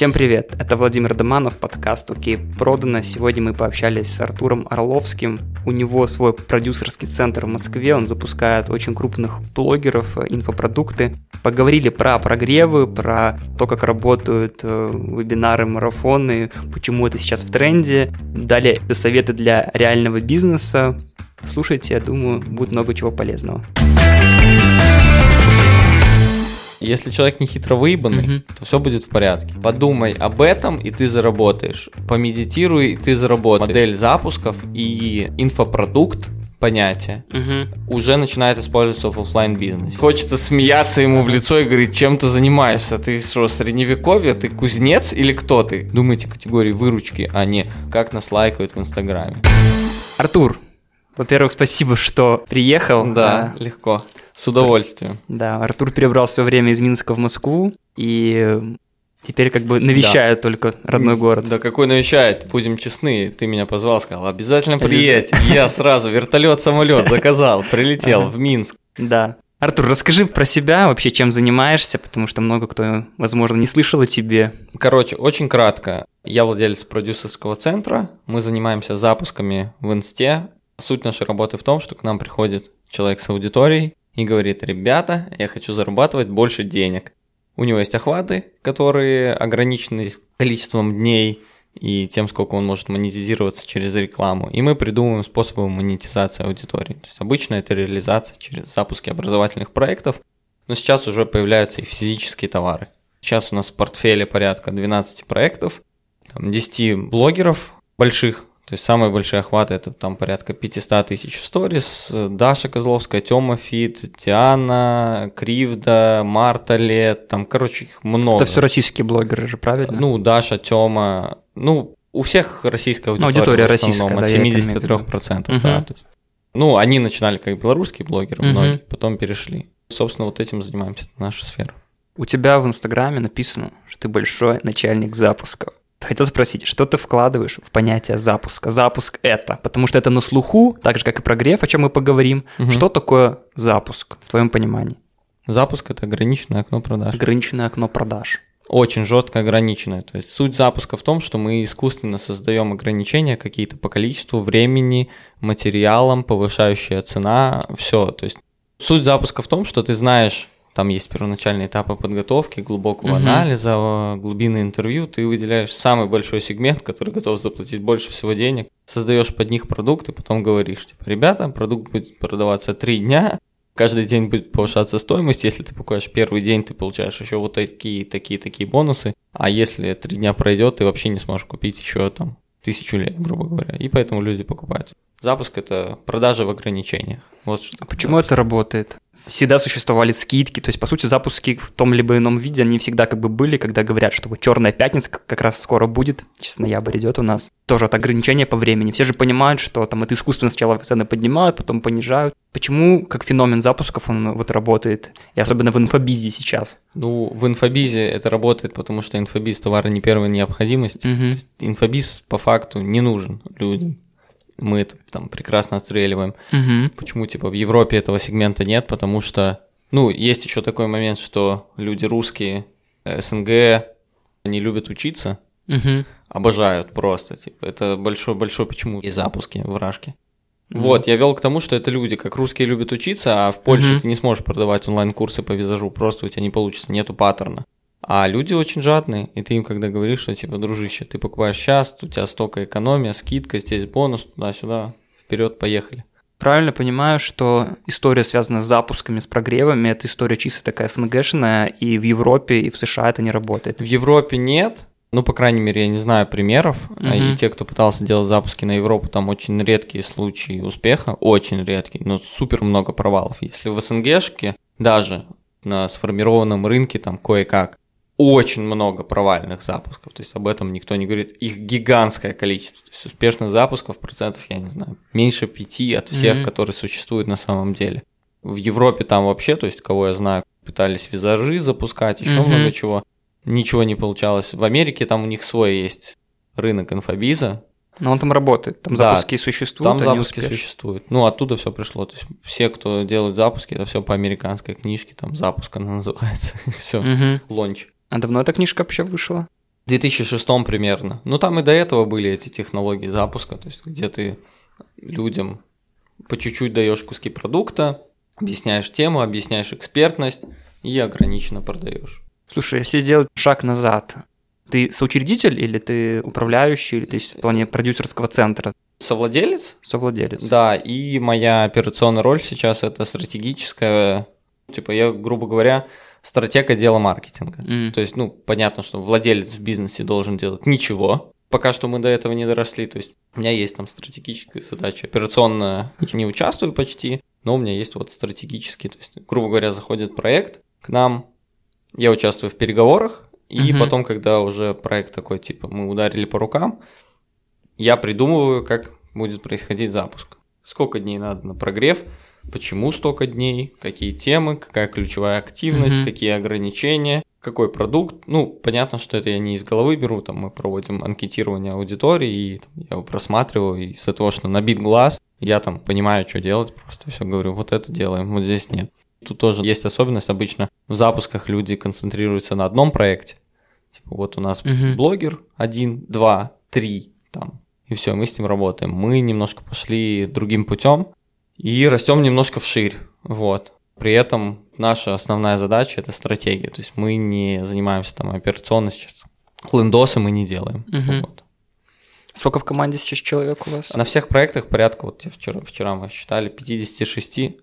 Всем привет, это Владимир Доманов, подкаст «Окей, продано». Сегодня мы пообщались с Артуром Орловским. У него свой продюсерский центр в Москве, он запускает очень крупных блогеров, инфопродукты. Поговорили про прогревы, про то, как работают э, вебинары, марафоны, почему это сейчас в тренде. Дали советы для реального бизнеса. Слушайте, я думаю, будет много чего полезного. Если человек не хитро выебанный, Мгм. то все будет в порядке. Подумай об этом, и ты заработаешь. Помедитируй, и ты заработаешь. Модель запусков и инфопродукт понятие Угу. уже начинает использоваться в офлайн бизнесе. Хочется смеяться ему в лицо и говорить, чем ты занимаешься? Ты что, средневековье? Ты кузнец или кто ты? Думайте категории выручки, а не как нас лайкают в Инстаграме. Артур, во-первых, спасибо, что приехал. Да, А, легко. С удовольствием. Да, Артур перебрал все время из Минска в Москву и теперь как бы навещает только родной город. Да какой навещает, будем честны, ты меня позвал, сказал, обязательно Обязательно. приедь. Я сразу вертолет, самолет заказал, прилетел в Минск. Да. Артур, расскажи про себя вообще, чем занимаешься, потому что много кто, возможно, не слышал о тебе. Короче, очень кратко. Я владелец продюсерского центра. Мы занимаемся запусками в инсте. Суть нашей работы в том, что к нам приходит человек с аудиторией и говорит, ребята, я хочу зарабатывать больше денег. У него есть охваты, которые ограничены количеством дней и тем, сколько он может монетизироваться через рекламу. И мы придумываем способы монетизации аудитории. То есть обычно это реализация через запуски образовательных проектов, но сейчас уже появляются и физические товары. Сейчас у нас в портфеле порядка 12 проектов, там 10 блогеров больших, то есть самые большие охваты это там порядка 500 тысяч в сторис. Даша Козловская, Тёма Фит, Диана, Кривда, Марта Лет, там, короче, их много. Это все российские блогеры же, правильно? Ну, Даша, Тёма, ну, у всех российская аудитория. аудитория в основном, российская, от да, я это имею в виду. 73%, да. Мгм. то есть. ну, они начинали как белорусские блогеры, Мгм. многие, потом перешли. Собственно, вот этим занимаемся, это наша сфера. У тебя в Инстаграме написано, что ты большой начальник запусков. Хотел спросить, что ты вкладываешь в понятие запуска? Запуск это, потому что это на слуху, так же, как и прогрев, о чем мы поговорим. Мгм. Что такое запуск, в твоем понимании? Запуск – это ограниченное окно продаж. Ограниченное окно продаж. очень жестко ограниченное. То есть суть запуска в том, что мы искусственно создаем ограничения какие-то по количеству времени, материалам, повышающая цена, все. То есть суть запуска в том, что ты знаешь, там есть первоначальные этапы подготовки, глубокого Мгм. анализа, глубины интервью, ты выделяешь самый большой сегмент, который готов заплатить больше всего денег, создаешь под них продукт и потом говоришь, типа, ребята, продукт будет продаваться три дня, Каждый день будет повышаться стоимость. Если ты покупаешь первый день, ты получаешь еще вот такие, такие, такие бонусы. А если три дня пройдет, ты вообще не сможешь купить еще там тысячу лет, грубо говоря. И поэтому люди покупают. Запуск это продажа в ограничениях. Вот что. А почему это работает? Всегда существовали скидки, то есть, по сути, запуски в том либо ином виде, они всегда как бы были, когда говорят, что вот черная пятница как- раз скоро будет, сейчас ноябрь идет у нас, тоже от ограничения по времени. Все же понимают, что там это искусственно сначала цены поднимают, потом понижают. Почему, как феномен запусков, он вот работает, и особенно в инфобизе сейчас? Ну, в инфобизе это работает, потому что инфобиз товара не первой необходимости. Мгм. Инфобиз по факту не нужен людям. Мы там прекрасно отстреливаем. Мгм. Почему, типа, в Европе этого сегмента нет? Потому что, ну, есть еще такой момент, что люди русские, э, СНГ, они любят учиться, Мгм. обожают просто, типа, это большой-большой почему и запуски вражки. Мгм. Вот, я вел к тому, что это люди, как русские любят учиться, а в Польше Мгм. ты не сможешь продавать онлайн-курсы по визажу, просто у тебя не получится, нету паттерна. А люди очень жадные, и ты им когда говоришь, что типа, дружище, ты покупаешь сейчас, у тебя столько экономия, скидка, здесь бонус, туда-сюда, вперед, поехали. Правильно понимаю, что история, связанная с запусками, с прогревами, это история чисто такая СНГшная, и в Европе, и в США это не работает. В Европе нет, ну, по крайней мере, я не знаю примеров, Мгм. и те, кто пытался делать запуски на Европу, там очень редкие случаи успеха, очень редкие, но супер много провалов. Если в СНГшке даже на сформированном рынке там кое-как очень много провальных запусков, то есть об этом никто не говорит, их гигантское количество, то есть успешных запусков процентов, я не знаю, меньше пяти от всех, Мгм. которые существуют на самом деле. В Европе там вообще, то есть кого я знаю, пытались визажи запускать, еще Мгм. много чего, ничего не получалось. В Америке там у них свой есть рынок инфобиза, Но он там работает, там Да, запуски существуют, там запуски успешны. существуют. Ну, оттуда все пришло. То есть все, кто делает запуски, это все по американской книжке, там запуск она называется. все, лонч. А давно эта книжка вообще вышла? 2006 примерно. Ну, там и до этого были эти технологии запуска, то есть где ты людям по чуть-чуть даешь куски продукта, объясняешь тему, объясняешь экспертность и ограниченно продаешь. Слушай, если сделать шаг назад, ты соучредитель или ты управляющий, или ты в плане продюсерского центра? Совладелец? Совладелец. Да, и моя операционная роль сейчас это стратегическая, типа я, грубо говоря, стратег отдела маркетинга. Mm. То есть, ну, понятно, что владелец в бизнесе должен делать ничего. Пока что мы до этого не доросли. То есть, у меня есть там стратегическая задача. Операционно не участвую почти, но у меня есть вот стратегический. То есть, грубо говоря, заходит проект к нам, я участвую в переговорах, и угу. потом, когда уже проект такой, типа, мы ударили по рукам, я придумываю, как будет происходить запуск. Сколько дней надо на прогрев, почему столько дней, какие темы, какая ключевая активность, угу. какие ограничения, какой продукт. Ну, понятно, что это я не из головы беру, там мы проводим анкетирование аудитории, и там, я его просматриваю, и из-за того, что набит глаз, я там понимаю, что делать, просто все говорю, вот это делаем, вот здесь нет. Тут тоже есть особенность, обычно в запусках люди концентрируются на одном проекте. Типа вот у нас угу. блогер один, два, три, там, и все, мы с ним работаем. Мы немножко пошли другим путем и растем немножко вширь, вот. При этом наша основная задача это стратегия, то есть мы не занимаемся там операционно сейчас. Лендосы мы не делаем. Угу. Вот. Сколько в команде сейчас человек у вас? На всех проектах порядка, вот вчера, вчера мы считали, 56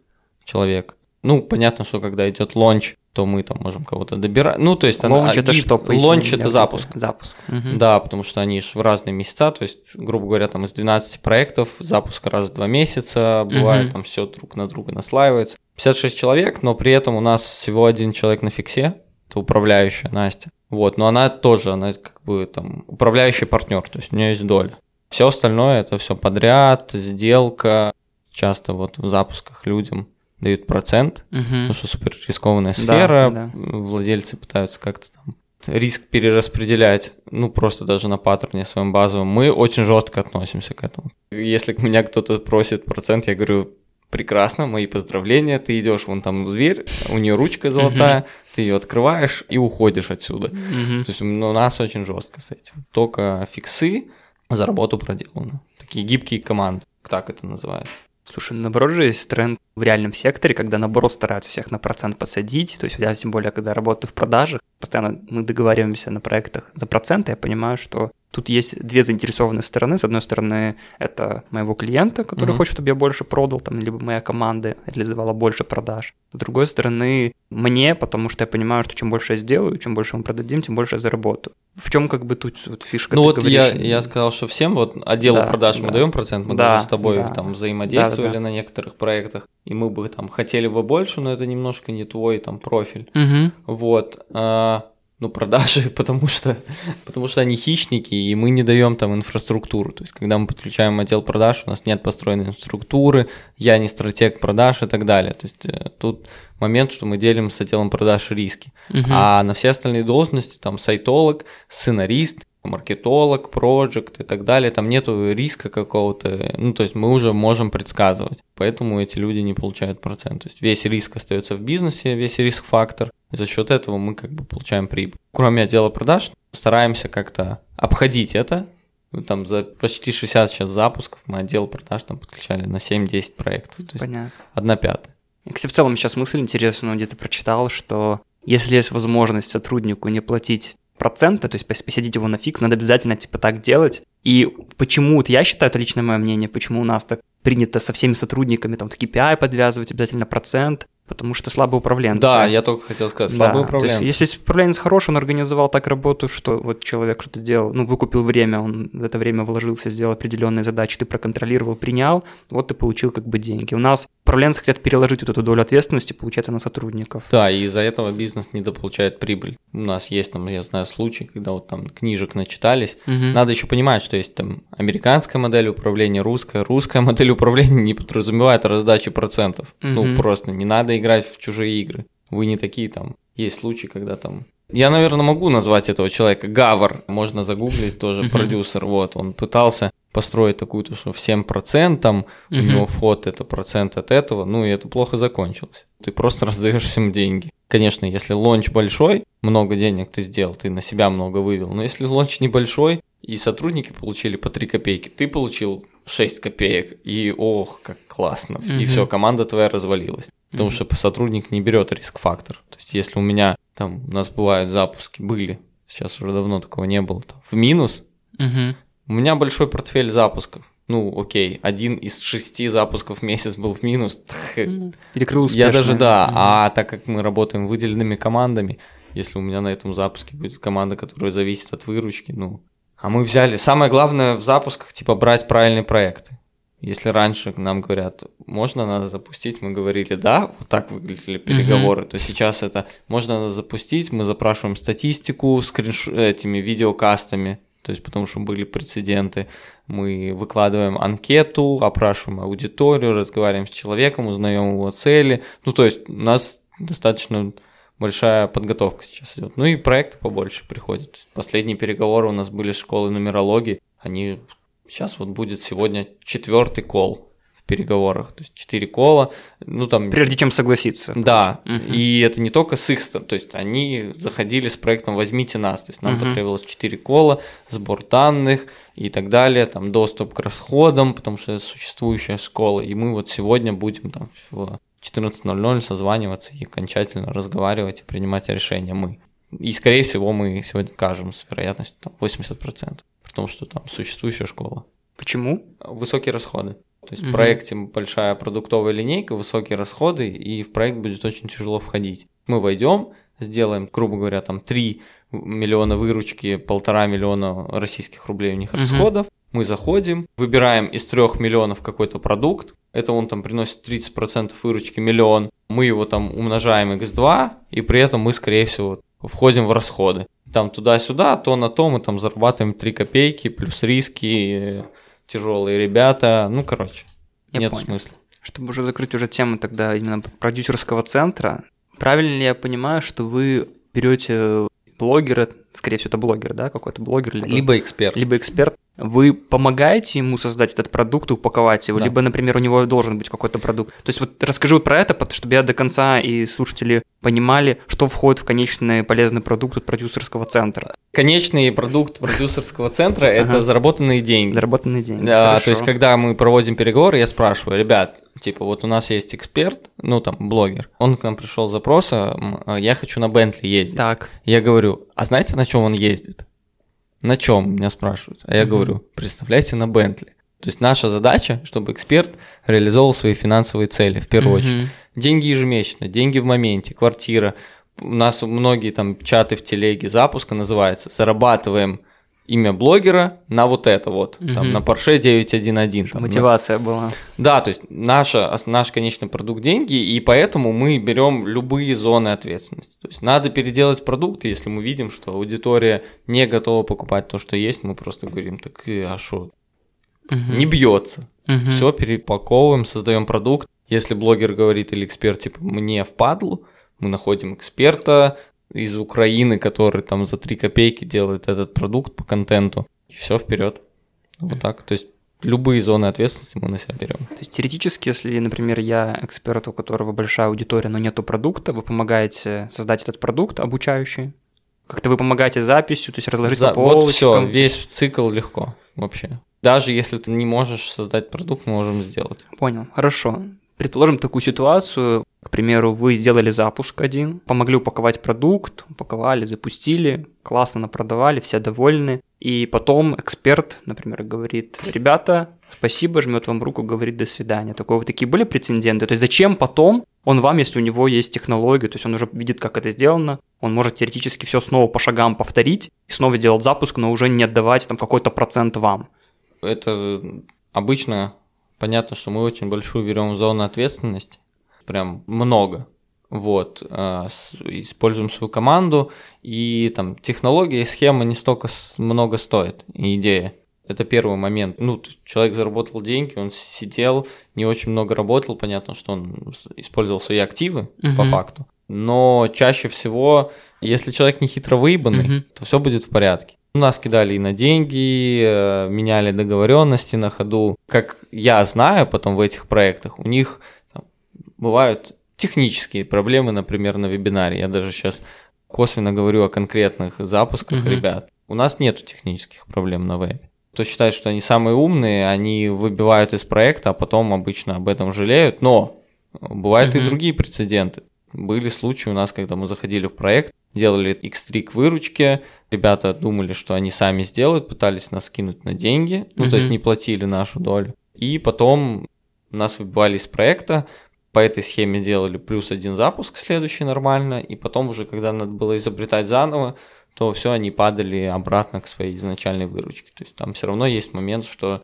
человек. Ну, понятно, что когда идет launch, то мы там можем кого-то добирать. Ну, то есть... Launch это что? Launch это запуск. Запуск. Угу. Да, потому что они же в разные месяца, то есть, грубо говоря, там из 12 проектов запуск раз в два месяца, бывает угу. там все друг на друга наслаивается. 56 человек, но при этом у нас всего один человек на фиксе, это управляющая Настя. Вот, но она тоже, она как бы там управляющий партнер, то есть у нее есть доля. Все остальное это все подряд, сделка, часто вот в запусках людям дают процент, угу. потому что супер рискованная сфера, да, да. владельцы пытаются как-то там риск перераспределять, ну просто даже на паттерне своем базовом, мы очень жестко относимся к этому. Если меня кто-то просит процент, я говорю, прекрасно, мои поздравления, ты идешь вон там в дверь, у нее ручка золотая, ты ее открываешь и уходишь отсюда. То есть ну, у нас очень жестко с этим. Только фиксы за работу проделаны. Такие гибкие команды, так это называется. Слушай, наоборот же есть тренд в реальном секторе, когда наоборот стараются всех на процент подсадить. То есть я тем более, когда работаю в продажах, постоянно мы договариваемся на проектах за проценты, я понимаю, что Тут есть две заинтересованные стороны. С одной стороны, это моего клиента, который mm-hmm. хочет, чтобы я больше продал, там, либо моя команда реализовала больше продаж. С другой стороны, мне, потому что я понимаю, что чем больше я сделаю, чем больше мы продадим, тем больше я заработаю. В чем как бы тут вот фишка? Ну вот говоришь? я, я сказал, что всем вот отделу да, продаж да. мы даем процент, мы да, даже с тобой да. там взаимодействовали да, да. на некоторых проектах, и мы бы там хотели бы больше, но это немножко не твой там профиль. Угу. Вот. А, ну, продажи, потому что, потому что они хищники, и мы не даем там инфраструктуру. То есть, когда мы подключаем отдел продаж, у нас нет построенной инфраструктуры, я не стратег продаж и так далее. То есть, э, тут момент, что мы делим с отделом продаж риски. Угу. А на все остальные должности, там, сайтолог, сценарист, маркетолог, проект и так далее, там нету риска какого-то, ну, то есть мы уже можем предсказывать, поэтому эти люди не получают процент. То есть весь риск остается в бизнесе, весь риск-фактор, и за счет этого мы как бы получаем прибыль. Кроме отдела продаж, стараемся как-то обходить это, ну, там за почти 60 сейчас запусков мы отдел продаж там подключали на 7-10 проектов. То Понятно. Одна пятая. Кстати, в целом сейчас мысль интересная, где-то прочитал, что если есть возможность сотруднику не платить процента, то есть посадить его на фикс, надо обязательно типа так делать. И почему, вот я считаю, это личное мое мнение, почему у нас так принято со всеми сотрудниками там KPI подвязывать, обязательно процент, потому что слабый управленец. Да, я только хотел сказать, слабый да, управленец. Есть, если управленец хороший, он организовал так работу, что вот человек что-то сделал, ну, выкупил время, он в это время вложился, сделал определенные задачи, ты проконтролировал, принял, вот ты получил как бы деньги. У нас управленцы хотят переложить вот эту долю ответственности, получается, на сотрудников. Да, и из-за этого бизнес недополучает прибыль. У нас есть там, я знаю, случаи, когда вот там книжек начитались. Угу. Надо еще понимать, что есть там американская модель управления, русская. Русская модель управления не подразумевает раздачи процентов. Угу. Ну, просто не надо играть в чужие игры. Вы не такие там. Есть случаи, когда там я, наверное, могу назвать этого человека Гавар. Можно загуглить тоже, продюсер. Вот, он пытался построить такую-то, что всем процентам у него вход это процент от этого, ну и это плохо закончилось. Ты просто раздаешь всем деньги. Конечно, если launch большой, много денег ты сделал, ты на себя много вывел. Но если launch небольшой, и сотрудники получили по 3 копейки, ты получил 6 копеек, и ох, как классно. И все, команда твоя развалилась. Потому что сотрудник не берет риск-фактор. То есть, если у меня там у нас бывают запуски, были, сейчас уже давно такого не было, там, в минус, у меня большой портфель запусков. Ну, окей, один из шести запусков в месяц был в минус. Перекрыл успешно. Я даже, да, а так как мы работаем выделенными командами, если у меня на этом запуске будет команда, которая зависит от выручки, ну, а мы взяли, самое главное в запусках, типа, брать правильные проекты. Если раньше нам говорят, можно нас запустить, мы говорили да, вот так выглядели переговоры, uh-huh. то сейчас это можно нас запустить, мы запрашиваем статистику скринш... этими видеокастами, то есть потому что были прецеденты, мы выкладываем анкету, опрашиваем аудиторию, разговариваем с человеком, узнаем его цели, ну то есть у нас достаточно большая подготовка сейчас идет. Ну и проекты побольше приходят. Последние переговоры у нас были с школы нумерологии, они Сейчас вот будет сегодня четвертый кол переговорах, то есть четыре кола, ну там... Прежде чем согласиться. Да, угу. и это не только с их стороны, то есть они заходили с проектом «Возьмите нас», то есть нам угу. потребовалось четыре кола, сбор данных и так далее, там доступ к расходам, потому что это существующая школа, и мы вот сегодня будем там в 14.00 созваниваться и окончательно разговаривать и принимать решения мы. И, скорее всего, мы сегодня кажем с вероятностью там, 80% том, что там существующая школа. Почему? Высокие расходы. То есть угу. в проекте большая продуктовая линейка, высокие расходы, и в проект будет очень тяжело входить. Мы войдем, сделаем, грубо говоря, там 3 миллиона выручки, полтора миллиона российских рублей у них угу. расходов. Мы заходим, выбираем из трех миллионов какой-то продукт, это он там приносит 30% выручки, миллион, мы его там умножаем x2, и при этом мы, скорее всего, входим в расходы там туда-сюда, то на то мы там зарабатываем 3 копейки, плюс риски, тяжелые ребята, ну, короче, я нет смысла. Чтобы уже закрыть уже тему тогда именно продюсерского центра, правильно ли я понимаю, что вы берете блогера, скорее всего, это блогер, да, какой-то блогер? Либо, либо эксперт. Либо эксперт, вы помогаете ему создать этот продукт и упаковать его, да. либо, например, у него должен быть какой-то продукт. То есть вот расскажи вот про это, чтобы я до конца и слушатели понимали, что входит в конечный полезный продукт от продюсерского центра. Конечный продукт продюсерского центра – это заработанные деньги. Заработанные деньги, Да, то есть когда мы проводим переговоры, я спрашиваю, ребят, типа вот у нас есть эксперт, ну там блогер, он к нам пришел с запроса, я хочу на Бентли ездить. Так. Я говорю, а знаете, на чем он ездит? На чем, меня спрашивают. А я угу. говорю, представляйте, на Бентли. То есть наша задача, чтобы эксперт реализовал свои финансовые цели, в первую угу. очередь. Деньги ежемесячно, деньги в моменте, квартира. У нас многие там чаты в телеге запуска называется «Зарабатываем имя блогера на вот это вот, угу. там на Porsche 911. Там, Мотивация на... была. Да, то есть наша, наш конечный продукт деньги, и поэтому мы берем любые зоны ответственности. То есть надо переделать продукт, если мы видим, что аудитория не готова покупать то, что есть, мы просто говорим, так а что? Угу. Не бьется. Угу. Все перепаковываем, создаем продукт. Если блогер говорит или эксперт, типа, мне впадлу, мы находим эксперта, из Украины, который там за 3 копейки делает этот продукт по контенту. И все вперед. Вот так. То есть любые зоны ответственности мы на себя берем. То есть теоретически, если, например, я эксперт, у которого большая аудитория, но нету продукта, вы помогаете создать этот продукт обучающий? Как-то вы помогаете записью, то есть разложить За... по полочкам? Вот все, весь цикл легко вообще. Даже если ты не можешь создать продукт, мы можем сделать. Понял, хорошо. Предположим такую ситуацию, к примеру, вы сделали запуск один, помогли упаковать продукт, упаковали, запустили, классно напродавали, все довольны. И потом эксперт, например, говорит, ребята, спасибо, жмет вам руку, говорит до свидания. Такое вот такие были прецеденты. То есть зачем потом он вам, если у него есть технология, то есть он уже видит, как это сделано, он может теоретически все снова по шагам повторить и снова делать запуск, но уже не отдавать там какой-то процент вам. Это обычно Понятно, что мы очень большую берем зону ответственности, прям много. Вот, э, используем свою команду, и там технология и схема не столько много стоит, и идея. Это первый момент. Ну, человек заработал деньги, он сидел, не очень много работал, понятно, что он использовал свои активы угу. по факту. Но чаще всего, если человек не хитро выебанный, угу. то все будет в порядке. У нас кидали и на деньги, э, меняли договоренности на ходу. Как я знаю потом в этих проектах, у них там, бывают технические проблемы, например, на вебинаре. Я даже сейчас косвенно говорю о конкретных запусках угу. ребят. У нас нет технических проблем на вебе. Кто считает, что они самые умные, они выбивают из проекта, а потом обычно об этом жалеют. Но бывают угу. и другие прецеденты. Были случаи у нас, когда мы заходили в проект, делали X3 к выручке, ребята думали, что они сами сделают, пытались нас скинуть на деньги, ну mm то есть не платили нашу долю. И потом нас выбивали из проекта, по этой схеме делали плюс один запуск следующий нормально, и потом уже, когда надо было изобретать заново, то все, они падали обратно к своей изначальной выручке. То есть там все равно есть момент, что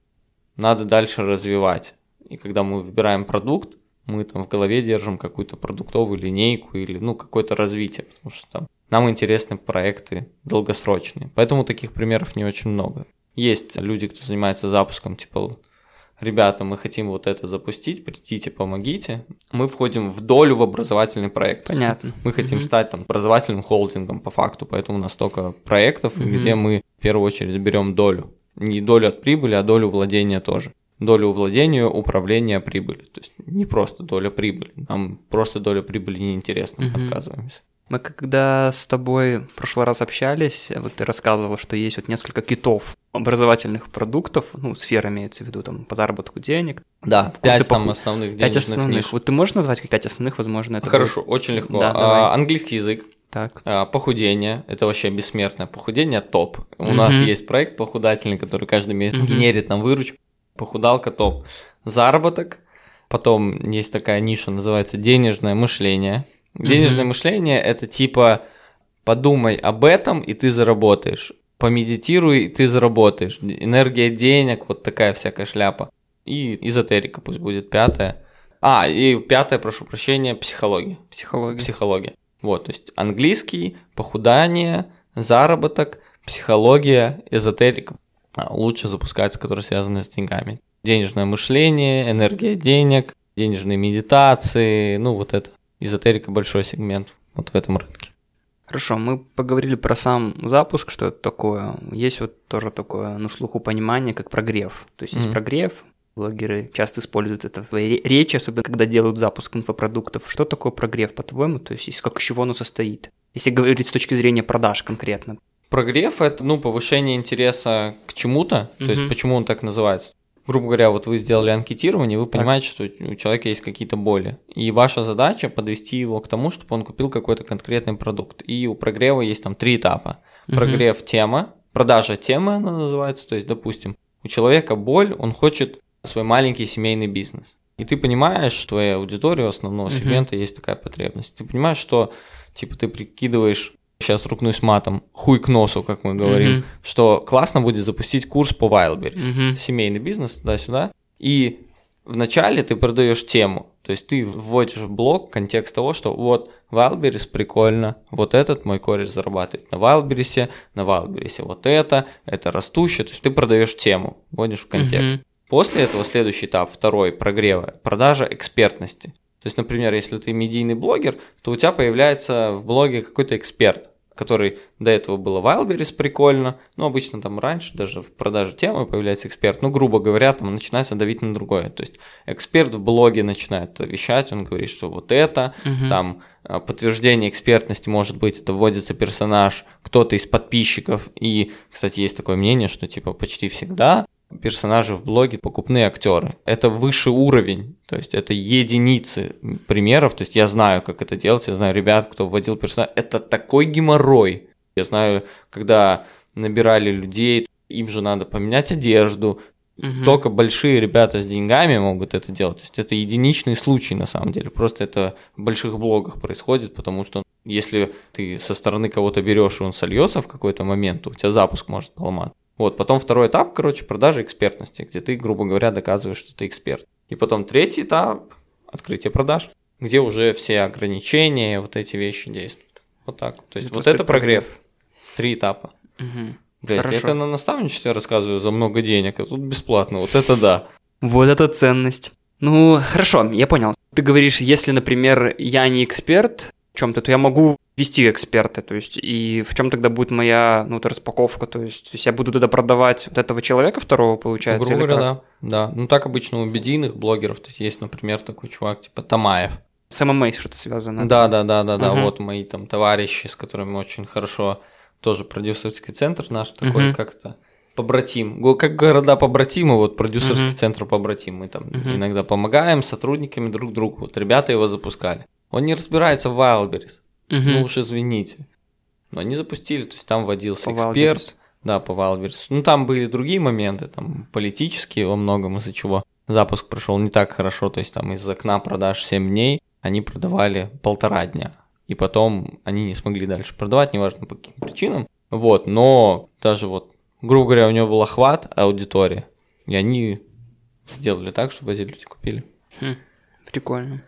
надо дальше развивать. И когда мы выбираем продукт, мы там в голове держим какую-то продуктовую линейку или ну какое-то развитие, потому что там нам интересны проекты долгосрочные. Поэтому таких примеров не очень много. Есть люди, кто занимается запуском, типа, ребята, мы хотим вот это запустить, придите, помогите. Мы входим в долю в образовательный проект. Понятно. Мы хотим угу. стать там образовательным холдингом по факту, поэтому у нас столько проектов, угу. где мы в первую очередь берем долю. Не долю от прибыли, а долю владения тоже долю владения, управления прибыли. То есть не просто доля прибыли. Нам просто доля прибыли неинтересна, угу. отказываемся. Мы когда с тобой в прошлый раз общались, вот ты рассказывал, что есть вот несколько китов образовательных продуктов, ну, сфера имеется в виду там по заработку денег. Да, пять там основных денежных Пять основных. Ниш. Вот ты можешь назвать как пять основных, возможно, это Хорошо, будет... очень легко. Да, а, английский язык. Так. А, похудение, это вообще бессмертное похудение, топ. У mm нас есть проект похудательный, который каждый месяц mm генерит нам выручку. Похудалка топ. Заработок, потом есть такая ниша, называется денежное мышление. Денежное mm мышление это типа подумай об этом, и ты заработаешь. Помедитируй, и ты заработаешь. Энергия денег, вот такая всякая шляпа. И эзотерика пусть будет пятая. А, и пятое, прошу прощения, психология. Психология. Психология. Вот, то есть английский, похудание, заработок, психология, эзотерика. А, лучше запускаться, которые связаны с деньгами. Денежное мышление, энергия денег, денежные медитации, ну вот это эзотерика большой сегмент вот в этом рынке. Хорошо, мы поговорили про сам запуск, что это такое. Есть вот тоже такое на слуху понимание, как прогрев. То есть mm-hmm. есть прогрев, блогеры часто используют это в своей речи, особенно когда делают запуск инфопродуктов. Что такое прогрев, по-твоему? То есть как из чего оно состоит? Если говорить с точки зрения продаж конкретно. Прогрев – это ну, повышение интереса к чему-то, mm-hmm. то есть почему он так называется грубо говоря, вот вы сделали анкетирование, вы понимаете, так. что у человека есть какие-то боли. И ваша задача подвести его к тому, чтобы он купил какой-то конкретный продукт. И у прогрева есть там три этапа. Прогрев угу. тема, продажа темы она называется, то есть, допустим, у человека боль, он хочет свой маленький семейный бизнес. И ты понимаешь, что твоя аудитория основного сегмента есть такая потребность. Ты понимаешь, что типа ты прикидываешь сейчас рукнусь матом, хуй к носу, как мы говорим, mm-hmm. что классно будет запустить курс по Wildberries, mm-hmm. семейный бизнес туда-сюда, и вначале ты продаешь тему, то есть ты вводишь в блог контекст того, что вот Wildberries прикольно, вот этот мой кореш зарабатывает на Wildberries, на Wildberries вот это, это растущее, то есть ты продаешь тему, вводишь в контекст. Mm-hmm. После этого следующий этап, второй, прогрева, продажа экспертности. То есть, например, если ты медийный блогер, то у тебя появляется в блоге какой-то эксперт, который до этого было Wildberries прикольно, но обычно там раньше даже в продаже темы появляется эксперт, ну, грубо говоря, там начинается давить на другое, то есть эксперт в блоге начинает вещать, он говорит, что вот это, угу. там а, подтверждение экспертности может быть, это вводится персонаж, кто-то из подписчиков, и, кстати, есть такое мнение, что типа почти всегда персонажи в блоге покупные актеры. Это высший уровень, то есть это единицы примеров, то есть я знаю, как это делать, я знаю ребят, кто вводил персонаж. Это такой геморрой. Я знаю, когда набирали людей, им же надо поменять одежду, Угу. Только большие ребята с деньгами могут это делать. То есть это единичный случай на самом деле. Просто это в больших блогах происходит, потому что если ты со стороны кого-то берешь, и он сольется в какой-то момент, то у тебя запуск может поломаться. Вот, потом второй этап, короче, продажи экспертности, где ты, грубо говоря, доказываешь, что ты эксперт. И потом третий этап – открытие продаж, где уже все ограничения, вот эти вещи действуют. Вот так. То есть это вот это прогрев. прогрев. Три этапа. Угу. Блять, Хорошо. это на наставничестве рассказываю за много денег, а тут бесплатно. Вот это да. Вот это ценность. Ну, хорошо, я понял. Ты говоришь, если, например, я не эксперт в чем-то, то я могу вести эксперты, то есть, и в чем тогда будет моя, ну, вот распаковка, то есть, то есть я буду тогда продавать вот этого человека второго, получается, Грубо говоря, да. Да. Ну так обычно у медийных блогеров, то есть есть, например, такой чувак, типа Тамаев. С ММА что-то связано. Да, да, да, да, да. Мгм. Вот мои там товарищи, с которыми очень хорошо, тоже продюсерский центр наш такой, Мгм. как это, побратим. Как города побратимы, вот продюсерский Мгм. центр побратим. Мы там Мгм. иногда помогаем сотрудниками друг другу. Вот ребята его запускали. Он не разбирается в Wildberries. Мгм. Ну уж извините. Но они запустили, то есть там вводился По эксперт. Wildberries. Да, по Wildberries. Ну там были другие моменты, там политические во многом, из-за чего запуск прошел не так хорошо. То есть там из окна продаж 7 дней они продавали полтора дня. И потом они не смогли дальше продавать, неважно по каким причинам. Вот, но даже вот, грубо говоря, у него был охват аудитории, и они сделали так, чтобы эти люди купили. Хм, прикольно.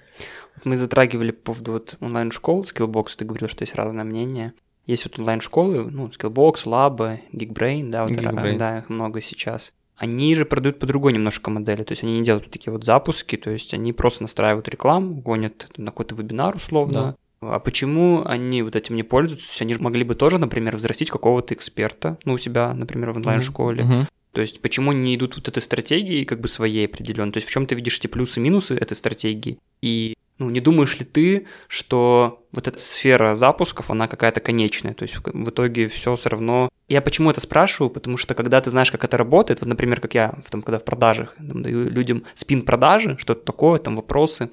Вот мы затрагивали по поводу вот онлайн-школ, Skillbox, ты говорил, что есть разное мнение. Есть вот онлайн-школы, ну, Skillbox, Lab, Geekbrain, да, вот, Geekbrain. да, их много сейчас. Они же продают по другой немножко модели, то есть они не делают вот такие вот запуски, то есть они просто настраивают рекламу, гонят на какой-то вебинар условно. А почему они вот этим не пользуются? То есть они же могли бы тоже, например, взрастить какого-то эксперта, ну, у себя, например, в онлайн-школе. Мгм. То есть почему не идут вот этой стратегии как бы своей определенной? То есть в чем ты видишь эти плюсы и минусы этой стратегии? И ну, не думаешь ли ты, что вот эта сфера запусков, она какая-то конечная? То есть в, итоге все все равно... Я почему это спрашиваю? Потому что когда ты знаешь, как это работает, вот, например, как я, в том, когда в продажах там, даю людям спин-продажи, что это такое, там вопросы,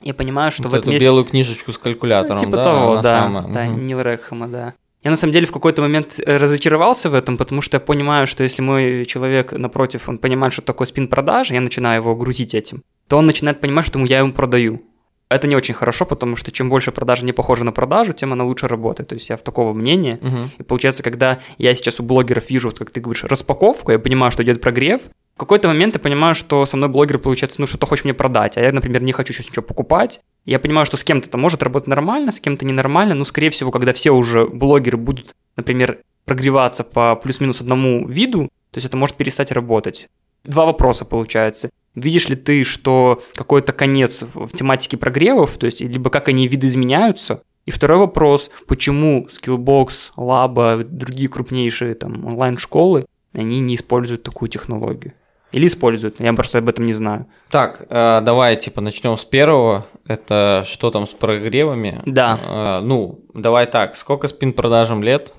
я понимаю, что Вот в этом эту есть... белую книжечку с калькулятором, Ну, типа да, того, она да, самая. да, Мгм. Нил Рекхема, да. Я на самом деле в какой-то момент э, разочаровался в этом, потому что я понимаю, что если мой человек напротив, он понимает, что такое спин продажи, я начинаю его грузить этим, то он начинает понимать, что я ему продаю. Это не очень хорошо, потому что чем больше продажа не похожа на продажу, тем она лучше работает. То есть я в такого мнения. Мгм. И получается, когда я сейчас у блогеров вижу, вот как ты говоришь, распаковку, я понимаю, что идет прогрев, в какой-то момент я понимаю, что со мной блогер, получается, ну что-то хочет мне продать, а я, например, не хочу сейчас ничего покупать. Я понимаю, что с кем-то это может работать нормально, с кем-то ненормально, но, скорее всего, когда все уже блогеры будут, например, прогреваться по плюс-минус одному виду, то есть это может перестать работать. Два вопроса получается. Видишь ли ты, что какой-то конец в, тематике прогревов, то есть либо как они видоизменяются, и второй вопрос, почему Skillbox, Laba, другие крупнейшие там онлайн-школы, они не используют такую технологию? Или используют? Я просто об этом не знаю. Так, э, давай типа начнем с первого. Это что там с прогревами? Да. Э, ну, давай так, сколько спин продажам лет?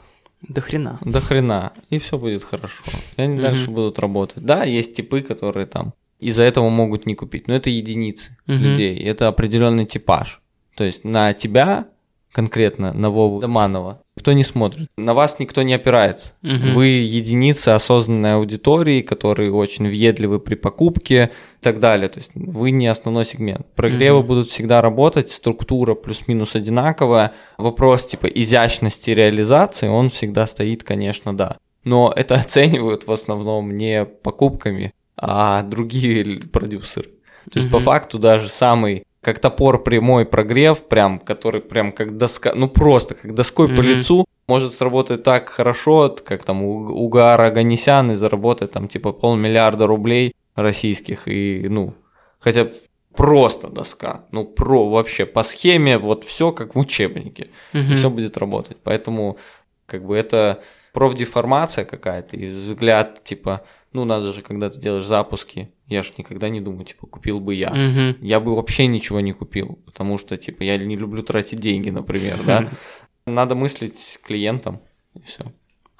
До хрена. До хрена. И все будет хорошо. И они Мгм. дальше будут работать. Да, есть типы, которые там из-за этого могут не купить. Но это единицы Мгм. людей. Это определенный типаж. То есть на тебя конкретно, на Вову Доманова, кто не смотрит. На вас никто не опирается. Мгм. Вы единицы осознанной аудитории, которые очень въедливы при покупке и так далее. То есть вы не основной сегмент. Прогревы Мгм. будут всегда работать, структура плюс-минус одинаковая. Вопрос типа изящности реализации, он всегда стоит, конечно, да. Но это оценивают в основном не покупками, а другие продюсеры. То есть по Мгм. факту даже самый как топор прямой прогрев, прям, который прям как доска, ну просто как доской по Мгм. лицу, может сработать так хорошо, как там у, у Гара и заработать там типа полмиллиарда рублей российских и ну хотя просто доска, ну про вообще по схеме вот все как в учебнике, Мгм. все будет работать, поэтому как бы это профдеформация какая-то и взгляд типа ну надо же когда ты делаешь запуски, я ж никогда не думаю типа купил бы я, Мгм. я бы вообще ничего не купил, потому что, типа, я не люблю тратить деньги, например, да. Надо мыслить клиентом, и все.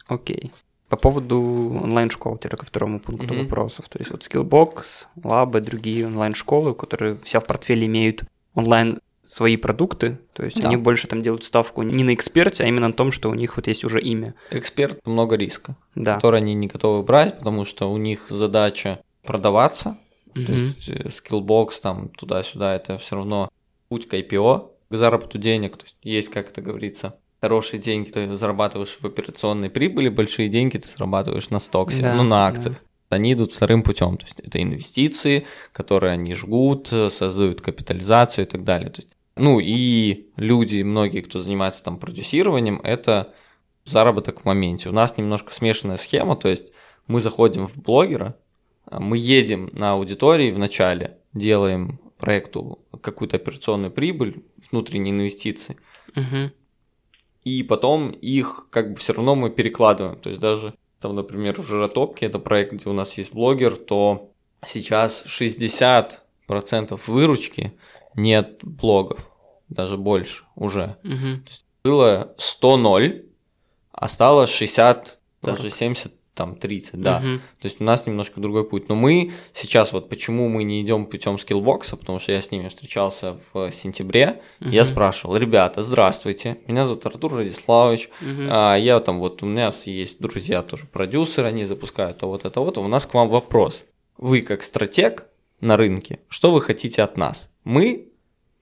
Окей. По поводу онлайн-школ, теперь ко второму пункту Мгм. вопросов. То есть вот Skillbox, Lab и другие онлайн-школы, которые все в портфеле имеют онлайн свои продукты, то есть Да. они больше там делают ставку не на эксперте, а именно на том, что у них вот есть уже имя. Эксперт много риска, Да. который они не готовы брать, потому что у них задача продаваться, то Мгм. есть э, Skillbox там туда-сюда, это все равно путь к IPO, к заработку денег, то есть есть, как это говорится, хорошие деньги ты зарабатываешь в операционной прибыли, большие деньги ты зарабатываешь на стоксе, Да, ну на да. акциях. Они идут вторым путем, то есть это инвестиции, которые они жгут, э, создают капитализацию и так далее. То есть, ну и люди, многие, кто занимается там продюсированием, это заработок в моменте. У нас немножко смешанная схема, то есть мы заходим в блогера, а, мы едем на аудитории в начале, делаем проекту какую-то операционную прибыль, внутренние инвестиции, Мгм. и потом их как бы все равно мы перекладываем. То есть даже там, например, в Жиротопке, это проект, где у нас есть блогер, то сейчас 60% выручки нет блогов, даже больше уже. Угу. Было 100-0, а стало 60, даже 70 там 30, да. Мгм. То есть у нас немножко другой путь. Но мы сейчас вот почему мы не идем путем скиллбокса, потому что я с ними встречался в сентябре, я Мгм. спрашивал, ребята, здравствуйте, меня зовут Артур Радиславович, Мгм. а, я там вот у меня есть друзья тоже продюсеры, они запускают то вот это вот. У нас к вам вопрос. Вы как стратег на рынке, что вы хотите от нас? Мы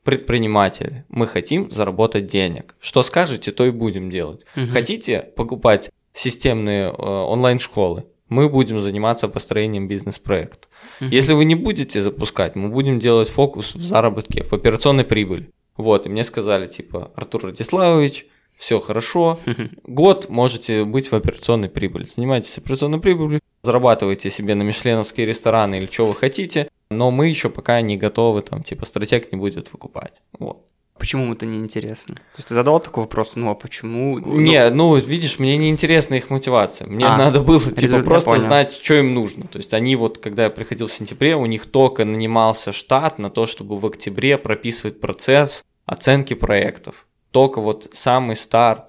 предприниматели, мы хотим заработать денег. Что скажете, то и будем делать. Мгм. Хотите покупать системные э, онлайн-школы? Мы будем заниматься построением бизнес-проекта. Мгм. Если вы не будете запускать, мы будем делать фокус в заработке, в операционной прибыли. Вот, и мне сказали, типа, Артур Радиславович, все хорошо, год можете быть в операционной прибыли. Занимайтесь операционной прибылью, зарабатывайте себе на мишленовские рестораны или что вы хотите, но мы еще пока не готовы, там, типа, стратег не будет выкупать. Вот. Почему это неинтересно? То есть ты задал такой вопрос, ну а почему? Не, ну, видишь, мне не интересна их мотивация. Мне А, надо было, типа, результат, просто понял. знать, что им нужно. То есть они вот, когда я приходил в сентябре, у них только нанимался штат на то, чтобы в октябре прописывать процесс оценки проектов. Только вот самый старт,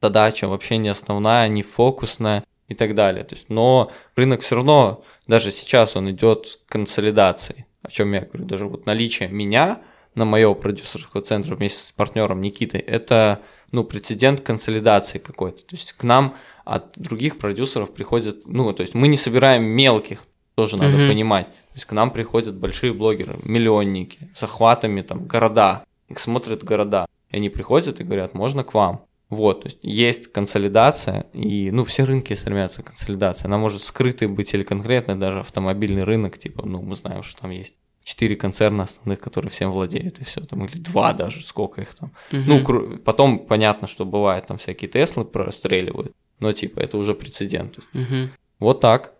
задача вообще не основная, не фокусная и так далее. То есть, но рынок все равно, даже сейчас он идет к консолидации. О чем я говорю, даже вот наличие меня на моего продюсерского центра вместе с партнером Никитой, это ну, прецедент консолидации какой-то. То есть к нам от других продюсеров приходят, ну, то есть мы не собираем мелких, тоже надо Мгм. понимать. То есть к нам приходят большие блогеры, миллионники, с охватами там города, их смотрят города. И они приходят и говорят, можно к вам. Вот, то есть есть консолидация, и, ну, все рынки стремятся к консолидации. Она может скрытой быть или конкретно даже автомобильный рынок, типа, ну, мы знаем, что там есть четыре концерна основных, которые всем владеют, и все там, или два даже, сколько их там. Мгм. Ну, кру- потом понятно, что бывает, там всякие Теслы простреливают, но, типа, это уже прецедент. Мгм. Вот так.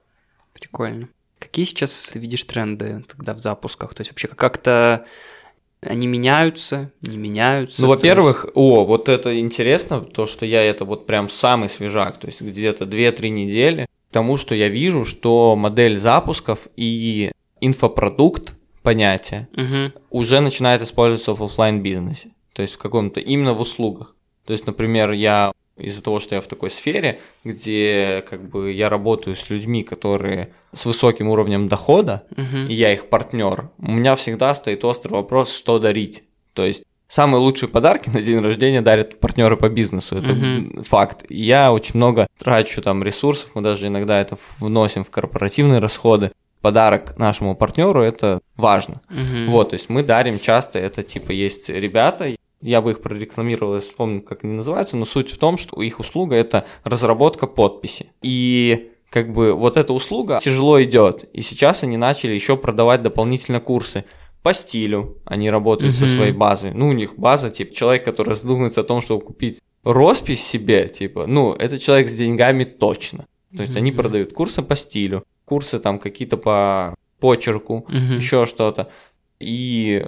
Прикольно. Какие сейчас ты видишь тренды тогда в запусках? То есть вообще как-то они меняются, не меняются? Ну, во-первых, о, вот это интересно, то, что я это вот прям самый свежак, то есть где-то 2-3 недели, к тому, что я вижу, что модель запусков и инфопродукт, понятие, есть- Мгм. уже начинает использоваться в оффлайн бизнесе, то есть в каком-то, именно в услугах. То есть, например, я из-за того, что я в такой сфере, где как бы я работаю с людьми, которые с высоким уровнем дохода, Мгм. и я их партнер, у меня всегда стоит острый вопрос, что дарить. То есть самые лучшие подарки на день рождения дарят партнеры по бизнесу, это Мгм. факт. И Я очень много трачу там ресурсов, мы даже иногда это вносим в корпоративные расходы. Подарок нашему партнеру это важно. Мгм. Вот, то есть мы дарим часто, это типа есть ребята, я бы их прорекламировал, я вспомню, как они называются, но суть в том, что их услуга это разработка подписи. И как бы вот эта услуга тяжело идет. И сейчас они начали еще продавать дополнительно курсы по стилю. Они работают со Мгм. своей базой. Ну, у них база, типа, человек, который задумывается о том, чтобы купить роспись себе, типа, ну, это человек с деньгами точно. То есть они Мгм. продают курсы по стилю, курсы там какие-то по почерку, Мгм. еще что-то. И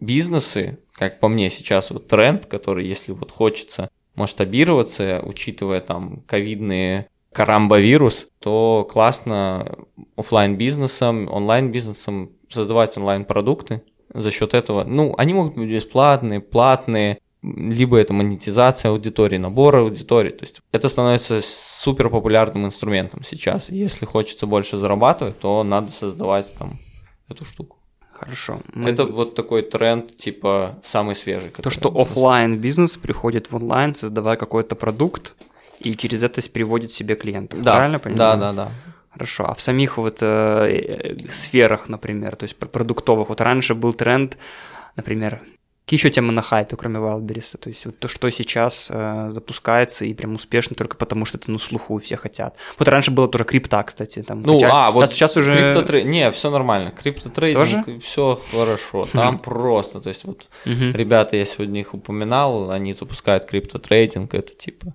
бизнесы, как по мне сейчас вот тренд, который, если вот хочется масштабироваться, учитывая там ковидные карамбовирус, то классно оффлайн бизнесом, онлайн бизнесом создавать онлайн продукты за счет этого. Ну, они могут быть бесплатные, платные, либо это монетизация аудитории, набор аудитории. То есть это становится супер популярным инструментом сейчас. Если хочется больше зарабатывать, то надо создавать там эту штуку. Хорошо. Мы- Это вот такой тренд, типа, самый свежий. То, который- что оффлайн бизнес приходит в онлайн, создавая какой-то продукт, и через это приводит себе клиентов. Да, Правильно понимаю? Да, да, да. Хорошо. А в самих вот э, э, сферах, например, то есть пр- продуктовых, вот раньше был тренд, например, какие еще темы на хайпе, кроме Wildberries? То есть вот то, что сейчас э, запускается и прям успешно только потому, что это на слуху все хотят. Вот раньше было тоже крипта, кстати. Там, Ну, хотя а, вот сейчас уже... криптотре- Не, все нормально. Криптотрейдинг, Тоже? все хорошо. Там просто, то есть вот ребята, я сегодня их упоминал, они запускают криптотрейдинг, это типа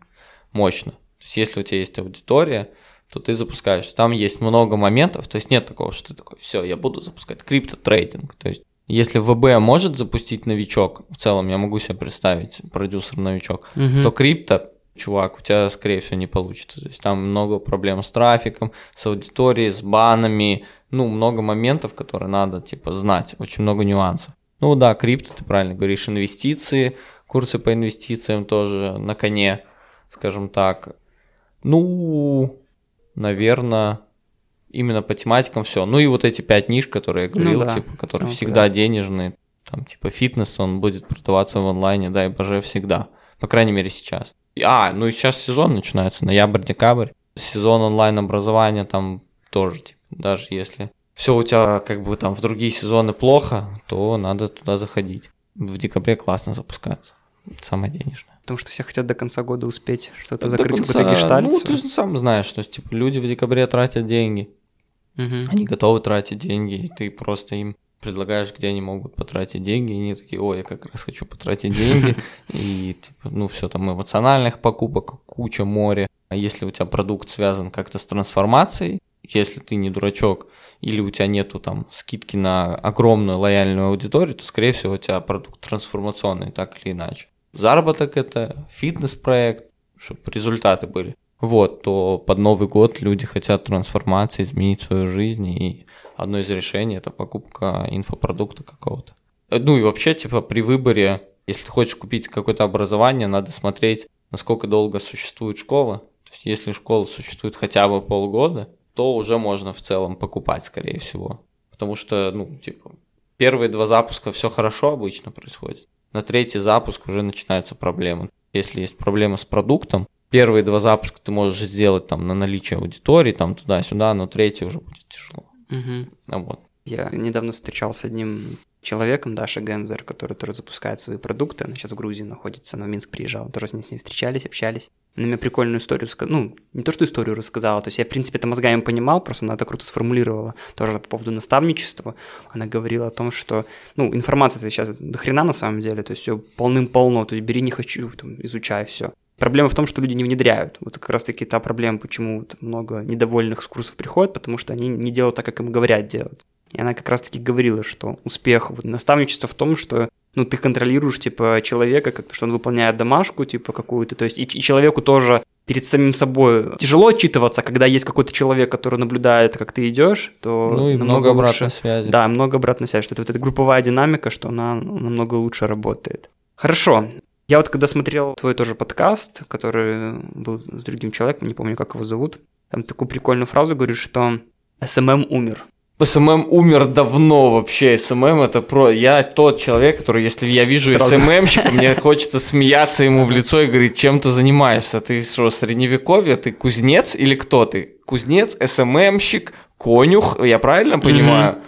мощно. То есть если у тебя есть аудитория, то ты запускаешь. Там есть много моментов, то есть нет такого, что ты такой, все, я буду запускать криптотрейдинг. То есть Если ВБ может запустить новичок, в целом я могу себе представить продюсер-новичок, Мгм. то крипто, чувак, у тебя, скорее всего, не получится. То есть там много проблем с трафиком, с аудиторией, с банами, ну, много моментов, которые надо, типа, знать, очень много нюансов. Ну да, крипто, ты правильно говоришь, инвестиции, курсы по инвестициям тоже на коне, скажем так. Ну, наверное, именно по тематикам все. Ну и вот эти пять ниш, которые я Ну говорил, да, типа, которые всегда денежные, там, типа, фитнес, он будет продаваться в онлайне, дай боже, всегда. По крайней мере, сейчас. И- А, ну и сейчас сезон начинается, ноябрь-декабрь. Сезон онлайн-образования там тоже, типа, даже если все у тебя как бы там в другие сезоны плохо, то надо туда заходить. В декабре классно запускаться. Самое денежное. Потому что все хотят до конца года успеть что-то закрыть, конца- какой-то гештальт. Ну, ты сам знаешь, что типа люди в декабре тратят деньги. Мгм. Они готовы тратить деньги, и ты просто им предлагаешь, где они могут потратить деньги, и они такие, ой, я как раз хочу потратить деньги, и типа, ну все там эмоциональных покупок, куча море. А если у тебя продукт связан как-то с трансформацией, если ты не дурачок, или у тебя нету там скидки на огромную лояльную аудиторию, то, скорее всего, у тебя продукт трансформационный, так или иначе. Заработок это, фитнес-проект, чтобы результаты были. Вот, то под Новый год люди хотят трансформации, изменить свою жизнь, и одно из решений это покупка инфопродукта какого-то. Э, Ну и вообще, типа, при выборе, если ты хочешь купить какое-то образование, надо смотреть, насколько долго существует школа. То есть, если школа существует хотя бы полгода, то уже можно в целом покупать, скорее всего. Потому что, ну, типа, первые два запуска все хорошо обычно происходит. На третий запуск уже начинаются проблемы. Если есть проблемы с продуктом, первые два запуска ты можешь сделать там на наличие аудитории, там туда-сюда, но третий уже будет тяжело. Мгм. А вот. Я недавно встречался с одним человеком, Даша Гензер, который тоже запускает свои продукты. Она сейчас в Грузии находится, она в Минск приезжала. Тоже с ней, с ней встречались, общались. Она мне прикольную историю сказала. Ну, не то, что историю рассказала. То есть я, в принципе, это мозгами понимал, просто она это круто сформулировала. Тоже по поводу наставничества. Она говорила о том, что, ну, информация сейчас до хрена на самом деле. То есть все полным-полно. То есть бери не хочу, там, изучай все. Проблема в том, что люди не внедряют. Вот как раз-таки та проблема, почему много недовольных с курсов приходят, потому что они не делают так, как им говорят делать. И она как раз-таки говорила, что успех вот, наставничества в том, что ну, ты контролируешь, типа, человека, как что он выполняет домашку, типа, какую-то, то есть и, и человеку тоже перед самим собой тяжело отчитываться, когда есть какой-то человек, который наблюдает, как ты идешь, то Ну и много обратной лучше. связи. Да, много обратной связи, что это вот эта групповая динамика, что она намного лучше работает. Хорошо. Я вот когда смотрел твой тоже подкаст, который был с другим человеком, не помню, как его зовут, там такую прикольную фразу говоришь, что SMM умер. SMM умер давно вообще. SMM это про... Я тот человек, который, если я вижу Сразу. СММщика, мне хочется смеяться ему в лицо и говорить, чем ты занимаешься? Ты что, средневековье? Ты кузнец или кто ты? Кузнец, СММщик, конюх, я правильно понимаю?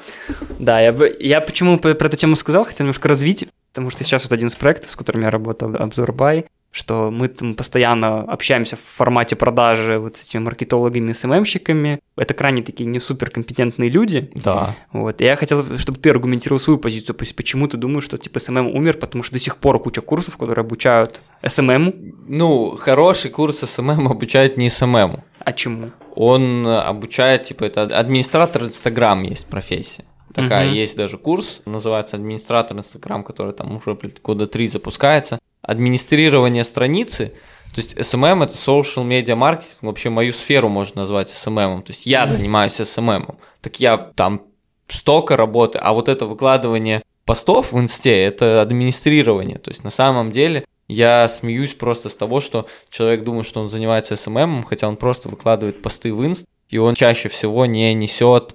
Да, я, я почему про про эту тему сказал, хотел немножко развить, потому что сейчас вот один из проектов, с которым я работал, обзор бай, что мы там постоянно общаемся в формате продажи вот с этими маркетологами, СММщиками. Это крайне такие не суперкомпетентные люди. Да. Вот. И я хотел, чтобы ты аргументировал свою позицию. Почему ты думаешь, что типа SMM умер? Потому что до сих пор куча курсов, которые обучают SMM. Ну, хороший курс SMM обучает не SMM. А чему? Он э, обучает, типа, это администратор Инстаграм есть профессия. Такая Мгм. есть даже курс, называется администратор Инстаграм, который там уже года три запускается. Администрирование страницы, то есть SMM это social media marketing, вообще мою сферу можно назвать SMM, то есть я занимаюсь SMM, так я там столько работы, а вот это выкладывание постов в инсте, это администрирование, то есть на самом деле я смеюсь просто с того, что человек думает, что он занимается SMM, хотя он просто выкладывает посты в инст, и он чаще всего не несет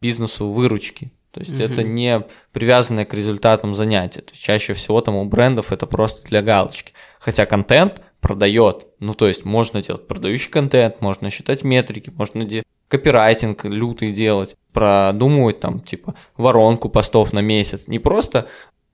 бизнесу выручки. То есть Мгм. это не привязанное к результатам занятия. То есть чаще всего там у брендов это просто для галочки. Хотя контент продает. Ну, то есть можно делать продающий контент, можно считать метрики, можно де- копирайтинг лютый делать, продумывать там типа воронку постов на месяц. Не просто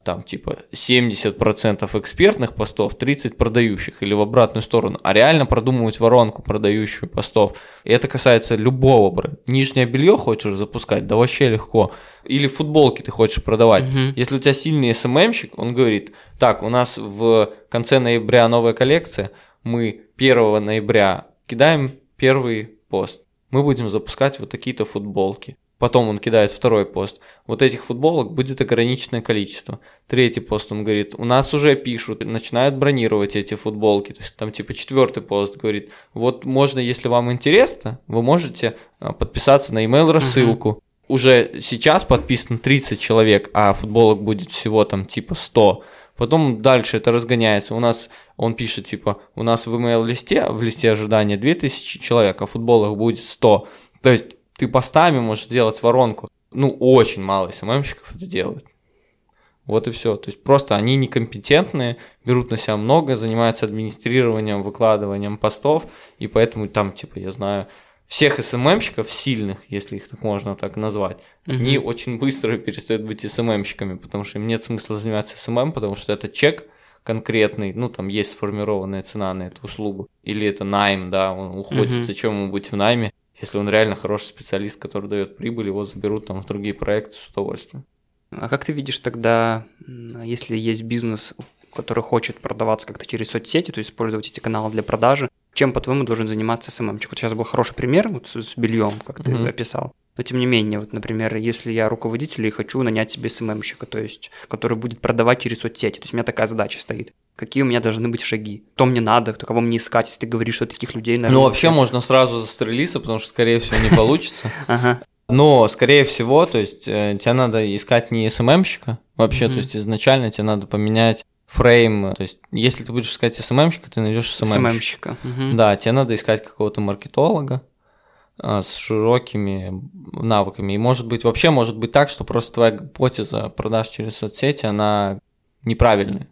там типа 70% экспертных постов, 30 продающих или в обратную сторону, а реально продумывать воронку продающую постов. И это касается любого бренда. Нижнее белье хочешь запускать, да вообще легко. Или футболки ты хочешь продавать. Мгм. Если у тебя сильный СММщик, он говорит, так, у нас в конце ноября новая коллекция, мы 1 ноября кидаем первый пост. Мы будем запускать вот такие-то футболки. Потом он кидает второй пост. Вот этих футболок будет ограниченное количество. Третий пост он говорит, у нас уже пишут, начинают бронировать эти футболки. То есть там типа четвертый пост говорит, вот можно, если вам интересно, вы можете а, подписаться на email рассылку. Uh-huh. Уже сейчас подписано 30 человек, а футболок будет всего там типа 100. Потом дальше это разгоняется. У нас, он пишет, типа, у нас в email листе, в листе ожидания 2000 человек, а футболок будет 100. То есть ты постами можешь сделать воронку. Ну, очень мало СММщиков это делают. Вот и все. То есть просто они некомпетентные, берут на себя много, занимаются администрированием, выкладыванием постов, и поэтому там, типа, я знаю, всех СММщиков сильных, если их так можно так назвать, угу. они очень быстро перестают быть СММщиками, потому что им нет смысла заниматься SMM, потому что это чек конкретный, ну там есть сформированная цена на эту услугу, или это найм, да, он уходит, угу. зачем ему быть в найме, если он реально хороший специалист, который дает прибыль, его заберут там в другие проекты с удовольствием. А как ты видишь тогда, если есть бизнес, который хочет продаваться как-то через соцсети, то есть использовать эти каналы для продажи, чем, по-твоему, должен заниматься СММщик? Вот сейчас был хороший пример вот с бельем, как ты mm-hmm. описал. Но тем не менее, вот, например, если я руководитель и хочу нанять себе СММщика, то есть, который будет продавать через соцсети, то есть у меня такая задача стоит. Какие у меня должны быть шаги? Кто мне надо, кто кого мне искать, если ты говоришь, что таких людей... Наверное, ну, вообще можно сразу застрелиться, потому что, скорее всего, не получится. Но, скорее всего, то есть, э, тебе надо искать не СММщика вообще, то есть, изначально тебе надо поменять фрейм. То есть, если ты будешь искать СММщика, ты найдешь СММщика. Да, тебе надо искать какого-то маркетолога, с широкими навыками. И может быть, вообще может быть так, что просто твоя гипотеза продаж через соцсети, она неправильная.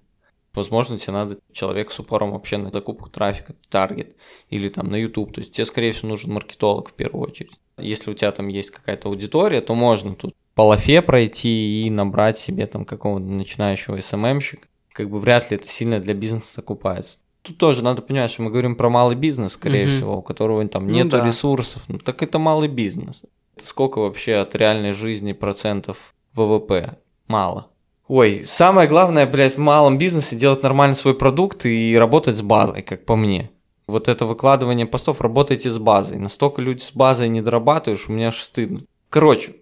Возможно, тебе надо человек с упором вообще на закупку трафика, таргет, или там на YouTube. То есть тебе, скорее всего, нужен маркетолог в первую очередь. Если у тебя там есть какая-то аудитория, то можно тут по лафе пройти и набрать себе там какого-то начинающего СММщика. Как бы вряд ли это сильно для бизнеса окупается тут тоже надо понимать, что мы говорим про малый бизнес, скорее угу. всего, у которого там ну, нету да. ресурсов. Ну, так это малый бизнес. Это сколько вообще от реальной жизни процентов ВВП? Мало. Ой, самое главное, блядь, в малом бизнесе делать нормально свой продукт и работать с базой, как по мне. Вот это выкладывание постов, работайте с базой. Настолько люди с базой не дорабатываешь, у меня аж стыдно. Короче,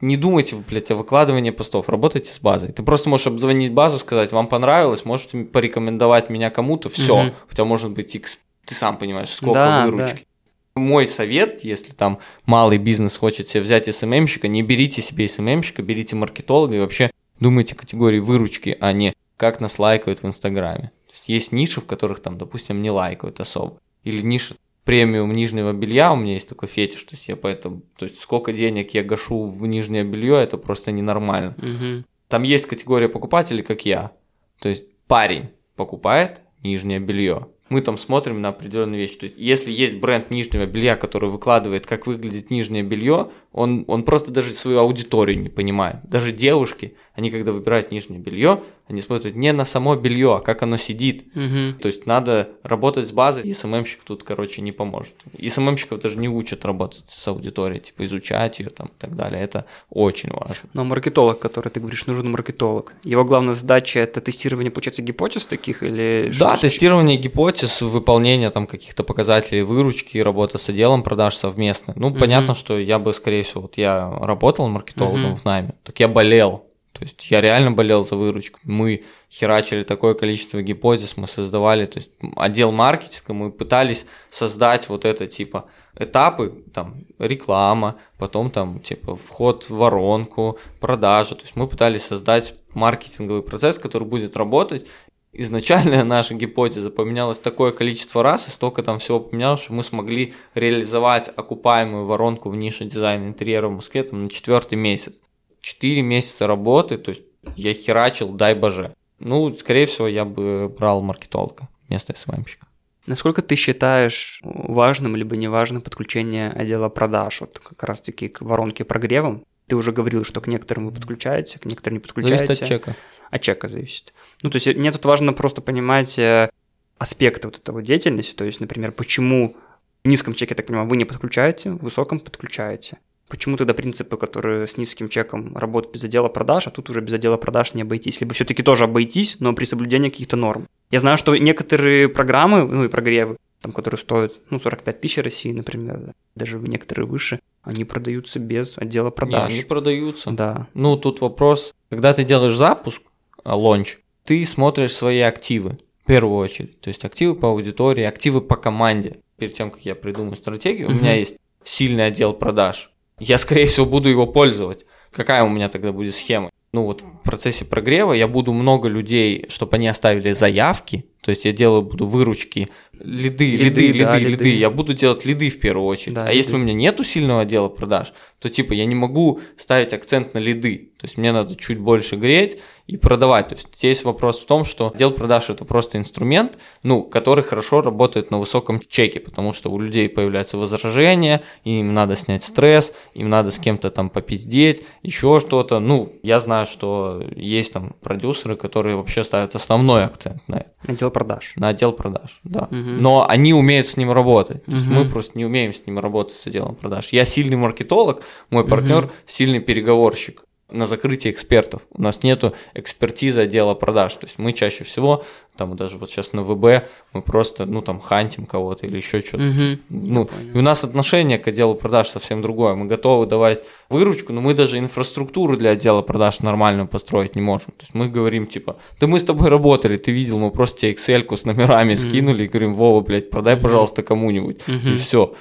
не думайте, блядь, о выкладывании постов, работайте с базой. Ты просто можешь обзвонить базу, сказать, вам понравилось, можете порекомендовать меня кому-то, все. Угу. Тебя может быть X, ты сам понимаешь, сколько да, выручки. Да. Мой совет, если там малый бизнес хочет себе взять СММщика, не берите себе СММщика, берите маркетолога и вообще думайте категории выручки, а не как нас лайкают в Инстаграме. То есть есть ниши, в которых там, допустим, не лайкают особо. Или ниша премиум нижнего белья, у меня есть такой фетиш, то есть я поэтому, то есть сколько денег я гашу в нижнее белье, это просто ненормально. Угу. Там есть категория покупателей, как я, то есть парень покупает нижнее белье, мы там смотрим на определенные вещи. То есть, если есть бренд нижнего белья, который выкладывает, как выглядит нижнее белье, он, он просто даже свою аудиторию не понимает. Даже девушки, они когда выбирают нижнее белье, они смотрят не на само белье, а как оно сидит. Угу. То есть надо работать с базой, и СММщик тут, короче, не поможет. И СММщиков даже не учат работать с аудиторией, типа изучать ее там и так далее. Это очень важно. Но маркетолог, который ты говоришь, нужен маркетолог. Его главная задача это тестирование, получается, гипотез таких или Да, что? тестирование гипотез, выполнение там каких-то показателей выручки, работа с отделом продаж совместно. Ну, угу. понятно, что я бы, скорее всего, вот я работал маркетологом угу. в найме, так я болел то есть я реально болел за выручку. Мы херачили такое количество гипотез, мы создавали, то есть отдел маркетинга, мы пытались создать вот это типа этапы, там реклама, потом там типа вход в воронку, продажа. То есть мы пытались создать маркетинговый процесс, который будет работать. Изначально наша гипотеза поменялась такое количество раз, и столько там всего поменялось, что мы смогли реализовать окупаемую воронку в нише дизайна интерьера в Москве там, на четвертый месяц. 4 месяца работы, то есть я херачил, дай боже. Ну, скорее всего, я бы брал маркетолога вместо СММщика. Насколько ты считаешь важным либо неважным подключение отдела продаж, вот как раз-таки к воронке прогревом? Ты уже говорил, что к некоторым вы подключаете, к некоторым не подключаете. Зависит от чека. От чека зависит. Ну, то есть мне тут важно просто понимать э, аспекты вот этого деятельности, то есть, например, почему в низком чеке, так понимаю, вы не подключаете, в высоком подключаете. Почему тогда принципы, которые с низким чеком работают без отдела продаж, а тут уже без отдела продаж не обойтись? Либо все-таки тоже обойтись, но при соблюдении каких-то норм. Я знаю, что некоторые программы, ну и прогревы, там, которые стоят, ну, 45 тысяч России, например, даже некоторые выше, они продаются без отдела продаж. Не, они продаются. Да. Ну, тут вопрос, когда ты делаешь запуск, а, лонч, ты смотришь свои активы в первую очередь. То есть активы по аудитории, активы по команде. Перед тем, как я придумаю стратегию, у меня есть сильный отдел продаж. Я, скорее всего, буду его пользовать. Какая у меня тогда будет схема? Ну вот в процессе прогрева я буду много людей, чтобы они оставили заявки, то есть я делаю буду выручки, лиды, лиды, Лиды, лиды, да, лиды, лиды. Я буду делать лиды в первую очередь. Да, а если у лиды. меня нету сильного отдела продаж, то типа я не могу ставить акцент на лиды. То есть мне надо чуть больше греть и продавать. То есть здесь вопрос в том, что отдел продаж это просто инструмент, ну, который хорошо работает на высоком чеке, потому что у людей появляются возражения, им надо снять стресс, им надо с кем-то там попиздеть, еще что-то. Ну, я знаю, что есть там продюсеры, которые вообще ставят основной акцент на это, Отдел продаж. на отдел продаж, да. Мгм. Но они умеют с ним работать. То есть мы просто не умеем с ним работать с отделом продаж. Я сильный маркетолог, мой партнер сильный переговорщик на закрытие экспертов. У нас нету экспертизы отдела продаж. То есть мы чаще всего, там даже вот сейчас на ВБ, мы просто, ну там, хантим кого-то или еще что-то. Мгм. Ну, и у нас отношение к отделу продаж совсем другое. Мы готовы давать выручку, но мы даже инфраструктуру для отдела продаж нормально построить не можем. То есть мы говорим, типа, да мы с тобой работали, ты видел, мы просто тебе Excel с номерами скинули и говорим, Вова, блядь, продай, пожалуйста, кому-нибудь. И Мгм. все.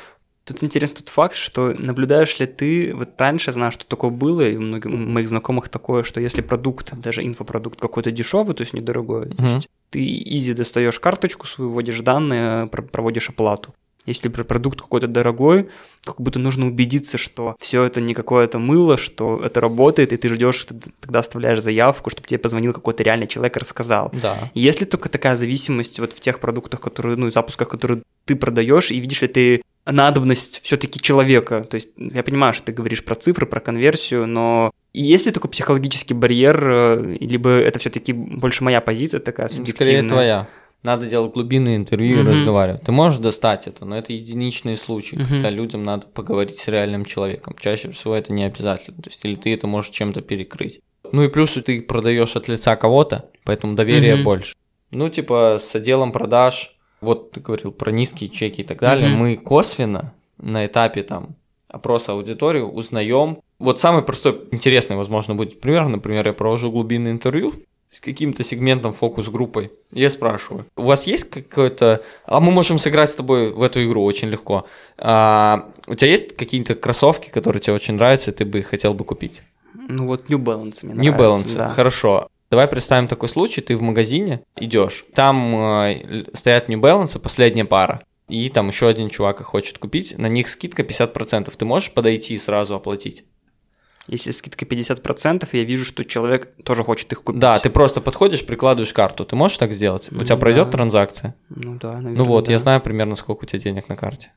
Тут интересен тот факт, что наблюдаешь ли ты, вот раньше знаю, что такое было, и у многих моих знакомых такое, что если продукт, даже инфопродукт какой-то дешевый, то есть недорогой, то Мгм. есть ты изи достаешь карточку свою, вводишь данные, про- проводишь оплату. Если про- продукт какой-то дорогой, как будто нужно убедиться, что все это не какое-то мыло, что это работает, и ты ждешь, ты тогда оставляешь заявку, чтобы тебе позвонил какой-то реальный человек и рассказал. Да. Есть ли только такая зависимость вот в тех продуктах, которые, ну, запусках, которые ты продаешь, и видишь ли ты надобность все-таки человека? То есть я понимаю, что ты говоришь про цифры, про конверсию, но есть ли такой психологический барьер, э, либо это все-таки больше моя позиция такая субъективная? Скорее твоя. Надо делать глубинные интервью Мгм. и разговаривать. Ты можешь достать это, но это единичные случаи, Мгм. когда людям надо поговорить с реальным человеком. Чаще всего это не обязательно. То есть, или ты это можешь чем-то перекрыть. Ну и плюс ты продаешь от лица кого-то, поэтому доверия Мгм. больше. Ну, типа, с отделом продаж, вот ты говорил про низкие чеки и так далее, Мгм. мы косвенно на этапе там опроса аудитории узнаем. Вот самый простой, интересный, возможно, будет пример. Например, я провожу глубинное интервью с каким-то сегментом, фокус-группой. Я спрашиваю, у вас есть какой-то... А мы можем сыграть с тобой в эту игру очень легко. А, у тебя есть какие-то кроссовки, которые тебе очень нравятся, и ты бы хотел бы купить? Ну вот New Balance мне New нравится, Balance, да. хорошо. Давай представим такой случай, ты в магазине идешь, там э, стоят New Balance, последняя пара, и там еще один чувак их хочет купить, на них скидка 50%, ты можешь подойти и сразу оплатить? Если скидка 50%, я вижу, что человек тоже хочет их купить. Да, ты просто подходишь, прикладываешь карту, ты можешь так сделать? У Ну тебя пройдет да. транзакция? Ну да, наверное, Ну вот, да. я знаю примерно, сколько у тебя денег на карте.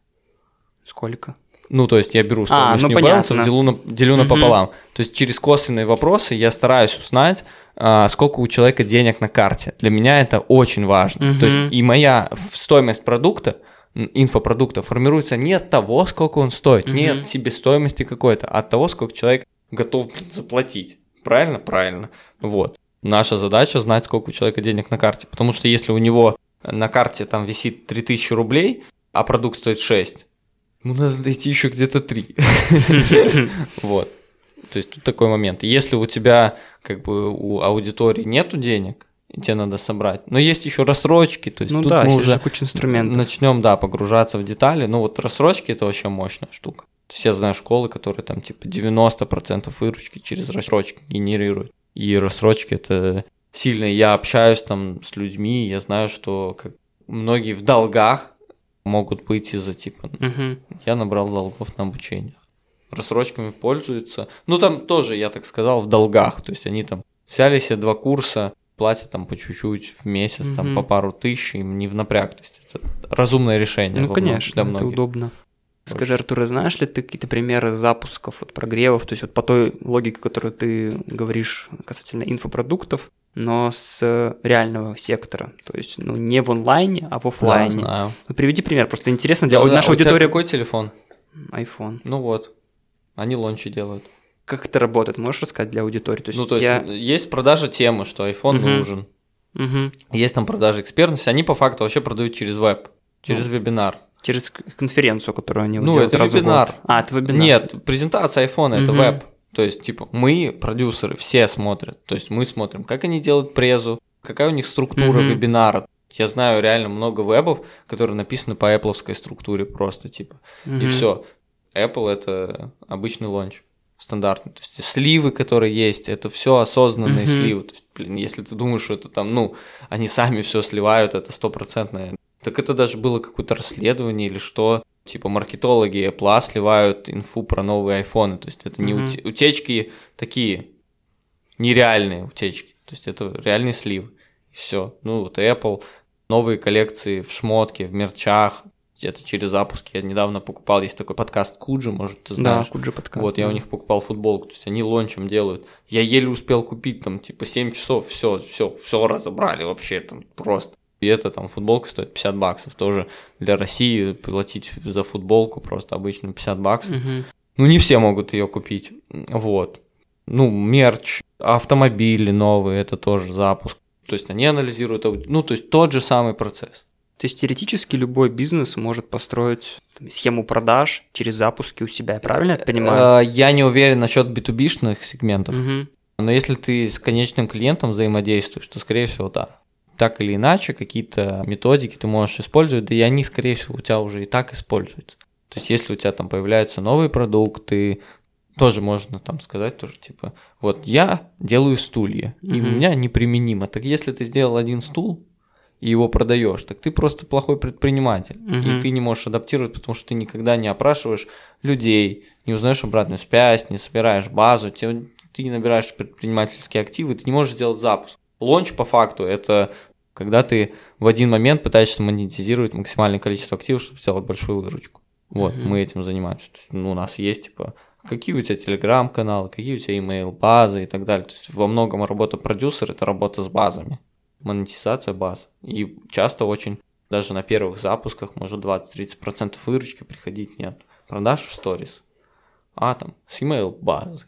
Сколько? Ну, то есть я беру стоимость ну New понятно. Balance, делю, на, делю Мгм. напополам. То есть через косвенные вопросы я стараюсь узнать, а, сколько у человека денег на карте. Для меня это очень важно. То Мгм. есть и моя стоимость продукта, инфопродукта формируется не от того, сколько он стоит, не Мгм. от себестоимости какой-то, а от того, сколько человек готов блин, заплатить. Правильно? Правильно. Вот. Наша задача знать, сколько у человека денег на карте. Потому что если у него на карте там висит 3000 рублей, а продукт стоит 6, ну надо найти еще где-то 3. Вот. То есть тут такой момент. Если у тебя как бы у аудитории нету денег, и тебе надо собрать, но есть еще рассрочки, то есть Ну тут да, мы уже же куча инструментов. начнем, да, погружаться в детали. Ну вот рассрочки это вообще мощная штука. То есть я знаю школы, которые там типа 90% выручки через рассрочки генерируют. И рассрочки это сильно. Я общаюсь там с людьми, я знаю, что как многие в долгах могут быть из-за типа Мгм. я набрал долгов на обучение. Рассрочками пользуются. Ну, там тоже, я так сказал, в долгах. То есть они там взяли себе два курса, платят там по чуть-чуть в месяц, там Мгм. по пару тысяч, им не в напряг. То есть это разумное решение. Ну, конечно, для это многих. удобно. Скажи, Артур, а знаешь ли ты какие-то примеры запусков, вот, прогревов, то есть вот по той логике, которую ты говоришь касательно инфопродуктов, но с реального сектора, то есть ну, не в онлайне, а в Да, офлайне. знаю. Ну, приведи пример, просто интересно для Да, да, нашей а аудитории. какой телефон? iPhone. Ну вот. Они лончи делают. Как это работает? Можешь рассказать для аудитории? То есть ну, то есть я... есть продажа темы, что iPhone Мгм. нужен. Мгм. Есть там продажи экспертности, они по факту вообще продают через веб, через Ну. вебинар. Через конференцию, которую они Ну, делают это раз в вебинар. год. А, это вебинар. Нет, презентация айфона это Мгм. веб. То есть, типа, мы, продюсеры, все смотрят. То есть мы смотрим, как они делают презу, какая у них структура Мгм. вебинара. Я знаю реально много вебов, которые написаны по Apple структуре просто, типа. И Мгм. все. Apple это обычный лонч. Стандартный. То есть сливы, которые есть, это все осознанные Мгм. сливы. То есть, блин, если ты думаешь, что это там, ну, они сами все сливают, это стопроцентное. Так это даже было какое-то расследование или что. Типа маркетологи Apple сливают инфу про новые айфоны. То есть это не ути- утечки такие, нереальные утечки. То есть это реальный слив. И все. Ну вот Apple, новые коллекции в шмотке, в мерчах, где-то через запуски. Я недавно покупал, есть такой подкаст Куджи, может, ты Да, знаешь. Куджи подкаст. Вот, я да. у них покупал футболку, то есть они лончем делают. Я еле успел купить там, типа, 7 часов, все, все, все разобрали вообще там просто. И это там футболка стоит 50 баксов. Тоже для России платить за футболку просто обычно 50 баксов. Мгм. Ну, не все могут ее купить. Вот. Ну, мерч, автомобили новые, это тоже запуск. То есть они анализируют, ну, то есть тот же самый процесс. То есть теоретически любой бизнес может построить там, схему продаж через запуски у себя, правильно я понимаю? Э, Я не уверен насчет B2B-шных сегментов. Мгм. Но если ты с конечным клиентом взаимодействуешь, то, скорее всего, да. Так или иначе, какие-то методики ты можешь использовать, да и они, скорее всего, у тебя уже и так используются. То есть, если у тебя там появляются новые продукты, тоже можно там сказать тоже, типа, вот я делаю стулья, и у меня неприменимо. Так если ты сделал один стул, и его продаешь, так ты просто плохой предприниматель. Мгм. И ты не можешь адаптировать, потому что ты никогда не опрашиваешь людей, не узнаешь обратную связь, не собираешь базу, ты не набираешь предпринимательские активы, ты не можешь сделать запуск. Лонч по факту это когда ты в один момент пытаешься монетизировать максимальное количество активов, чтобы сделать большую выручку. Вот, Мгм. мы этим занимаемся. То есть, ну, у нас есть, типа, какие у тебя телеграм-каналы, какие у тебя email-базы и так далее. То есть, во многом работа продюсера – это работа с базами. Монетизация баз. И часто очень, даже на первых запусках, может 20-30% выручки приходить нет. Продаж в сторис. А там с email-базы.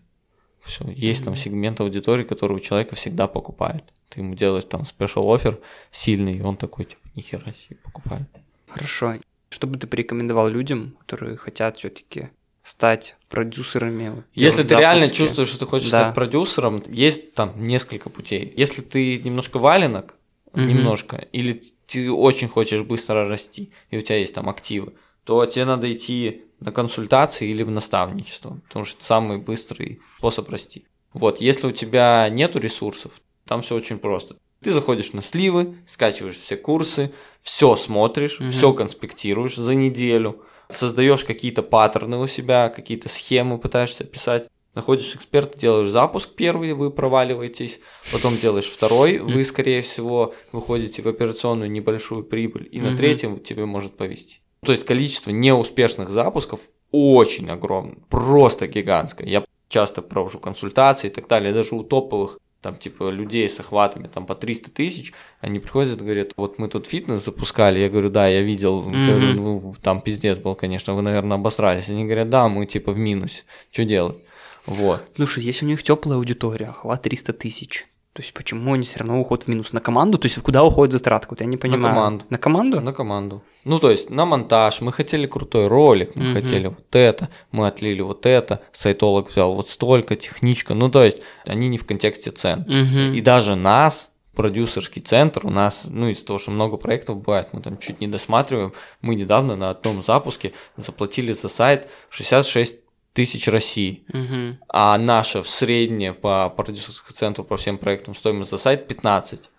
Все, есть там сегмент аудитории, который у человека всегда покупает. Ты ему делаешь там спешл офер сильный, и он такой, типа, нихера себе покупает. Хорошо. Что бы ты порекомендовал людям, которые хотят все-таки стать продюсерами? Если ты реально запуски? чувствуешь, что ты хочешь Да. стать продюсером, есть там несколько путей. Если ты немножко валенок, Мгм. немножко, или ты очень хочешь быстро расти, и у тебя есть там активы, то тебе надо идти на консультации или в наставничество, потому что это самый быстрый способ расти. Вот, если у тебя нету ресурсов, там все очень просто. Ты заходишь на сливы, скачиваешь все курсы, все смотришь, Мгм. все конспектируешь за неделю, создаешь какие-то паттерны у себя, какие-то схемы пытаешься писать, находишь эксперта, делаешь запуск первый, вы проваливаетесь, потом делаешь второй, вы, скорее всего, выходите в операционную небольшую прибыль, и на третьем тебе может повести. То есть количество неуспешных запусков очень огромное, просто гигантское. Я часто провожу консультации и так далее, даже у топовых там типа людей с охватами там по 300 тысяч, они приходят и говорят, вот мы тут фитнес запускали, я говорю, да, я видел, говорю, ну, там пиздец был, конечно, вы, наверное, обосрались. Они говорят, да, мы типа в минусе, что делать? Вот. Слушай, если у них теплая аудитория, охват 300 тысяч, то есть почему они все равно уходят в минус? На команду? То есть куда уходит затратка? Вот я не понимаю. команду. На команду? На команду. Ну, то есть на монтаж, мы хотели крутой ролик, мы Мгм. хотели вот это, мы отлили вот это, сайтолог взял вот столько, техничка, ну, то есть они не в контексте цен. Мгм. И даже нас, продюсерский центр, у нас, ну, из-за того, что много проектов бывает, мы там чуть не досматриваем, мы недавно на одном запуске заплатили за сайт 66 тысяч России, Мгм. а наша в среднее по продюсерскому центру по всем проектам стоимость за сайт 15.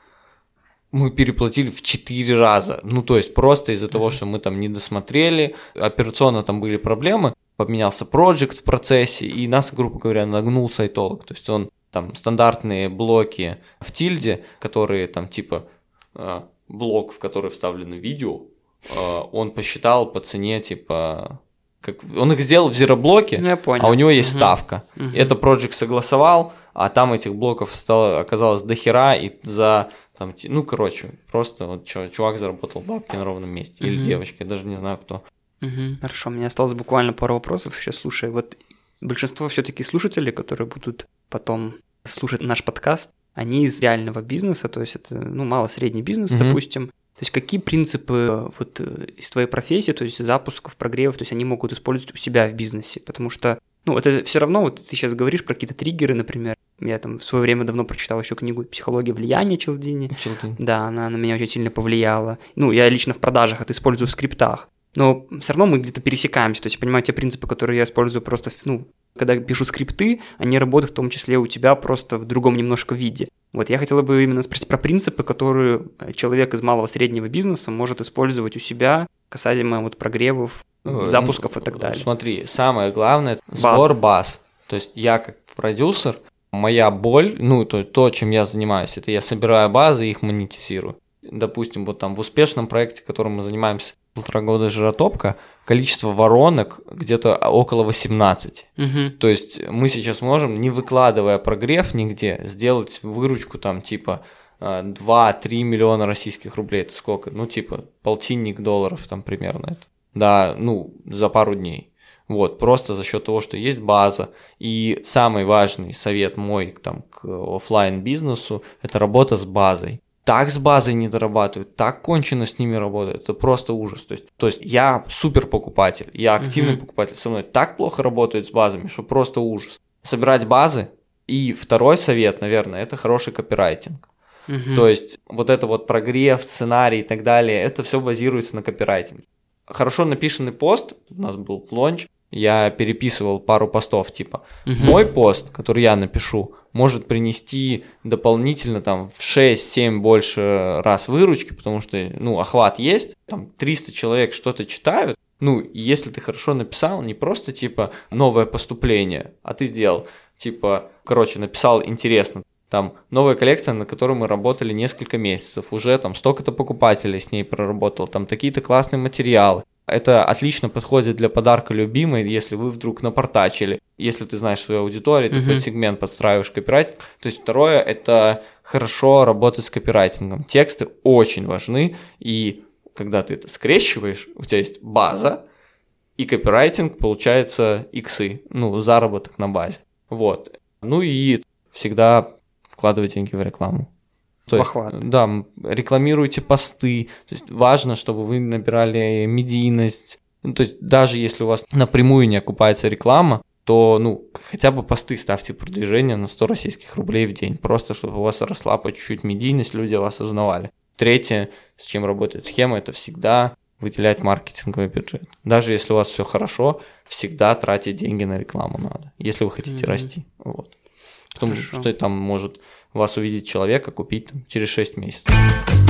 Мы переплатили в 4 раза. Ну, то есть просто из-за того, что мы там не досмотрели, операционно там были проблемы, поменялся проект в процессе, и нас, грубо говоря, нагнул сайтолог. То есть он там стандартные блоки в тильде, которые там типа э, блок, в который вставлено видео, э, он посчитал по цене типа как он их сделал в зероблоке, Ну, я понял. а у него есть Мгм. ставка. Мгм. Это Project согласовал, а там этих блоков стало, оказалось до хера, и за, там, ну, короче, просто вот чувак заработал бабки на ровном месте. Или Мгм. девочка, я даже не знаю кто. Мгм. Хорошо, у меня осталось буквально пару вопросов еще. Слушай, вот большинство все-таки слушателей, которые будут потом слушать наш подкаст, они из реального бизнеса, то есть это, ну, мало-средний бизнес, Мгм. допустим, То есть какие принципы вот из твоей профессии, то есть запусков, прогревов, то есть они могут использовать у себя в бизнесе? Потому что ну, это все равно, вот ты сейчас говоришь про какие-то триггеры, например. Я там в свое время давно прочитал еще книгу «Психология влияния» Челдини. Челдини. Да, она на меня очень сильно повлияла. Ну, я лично в продажах это использую в скриптах. Но все равно мы где-то пересекаемся. То есть я понимаю те принципы, которые я использую просто, ну, когда пишу скрипты, они работают в том числе у тебя просто в другом немножко виде. Вот я хотела бы именно спросить про принципы, которые человек из малого среднего бизнеса может использовать у себя касаемо вот прогревов, Э, запусков и так далее. Смотри, самое главное сбор баз. То есть я как продюсер, моя боль, ну то, то, чем я занимаюсь, это я собираю базы и их монетизирую. Допустим, вот там в успешном проекте, которым мы занимаемся полтора года жиротопка, количество воронок где-то около 18. Угу. То есть мы сейчас можем, не выкладывая прогрев нигде, сделать выручку там типа 2-3 э, миллиона российских рублей. Это сколько? Ну типа полтинник долларов там примерно это да, ну, за пару дней. Вот, просто за счет того, что есть база. И самый важный совет мой там, к офлайн бизнесу это работа с базой. Так с базой не дорабатывают, так кончено с ними работают, это просто ужас. То есть, то есть я супер покупатель, я активный uh-huh. покупатель, со мной так плохо работают с базами, что просто ужас. Собирать базы. И второй совет, наверное, это хороший копирайтинг. Uh-huh. То есть вот это вот прогрев, сценарий и так далее, это все базируется на копирайтинге хорошо написанный пост, у нас был лонч, я переписывал пару постов, типа, угу. мой пост, который я напишу, может принести дополнительно там в 6-7 больше раз выручки, потому что, ну, охват есть, там 300 человек что-то читают, ну, если ты хорошо написал, не просто, типа, новое поступление, а ты сделал, типа, короче, написал интересно, там новая коллекция, на которой мы работали несколько месяцев, уже там столько-то покупателей с ней проработал, там такие-то классные материалы. Это отлично подходит для подарка любимой, если вы вдруг напортачили. Если ты знаешь свою аудиторию, ты uh-huh. под сегмент подстраиваешь копирайтинг. То есть второе – это хорошо работать с копирайтингом. Тексты очень важны, и когда ты это скрещиваешь, у тебя есть база, и копирайтинг получается иксы, ну, заработок на базе. Вот. Ну и всегда вкладывать деньги в рекламу. То есть, да, рекламируйте посты. То есть важно, чтобы вы набирали медийность. Ну, то есть даже если у вас напрямую не окупается реклама, то ну хотя бы посты ставьте продвижение на 100 российских рублей в день, просто чтобы у вас росла по чуть-чуть медийность, люди вас узнавали. Третье, с чем работает схема, это всегда выделять маркетинговый бюджет. Даже если у вас все хорошо, всегда тратить деньги на рекламу надо, если вы хотите mm-hmm. расти. Вот. Потому Хорошо. что там может вас увидеть человека купить там, через 6 месяцев.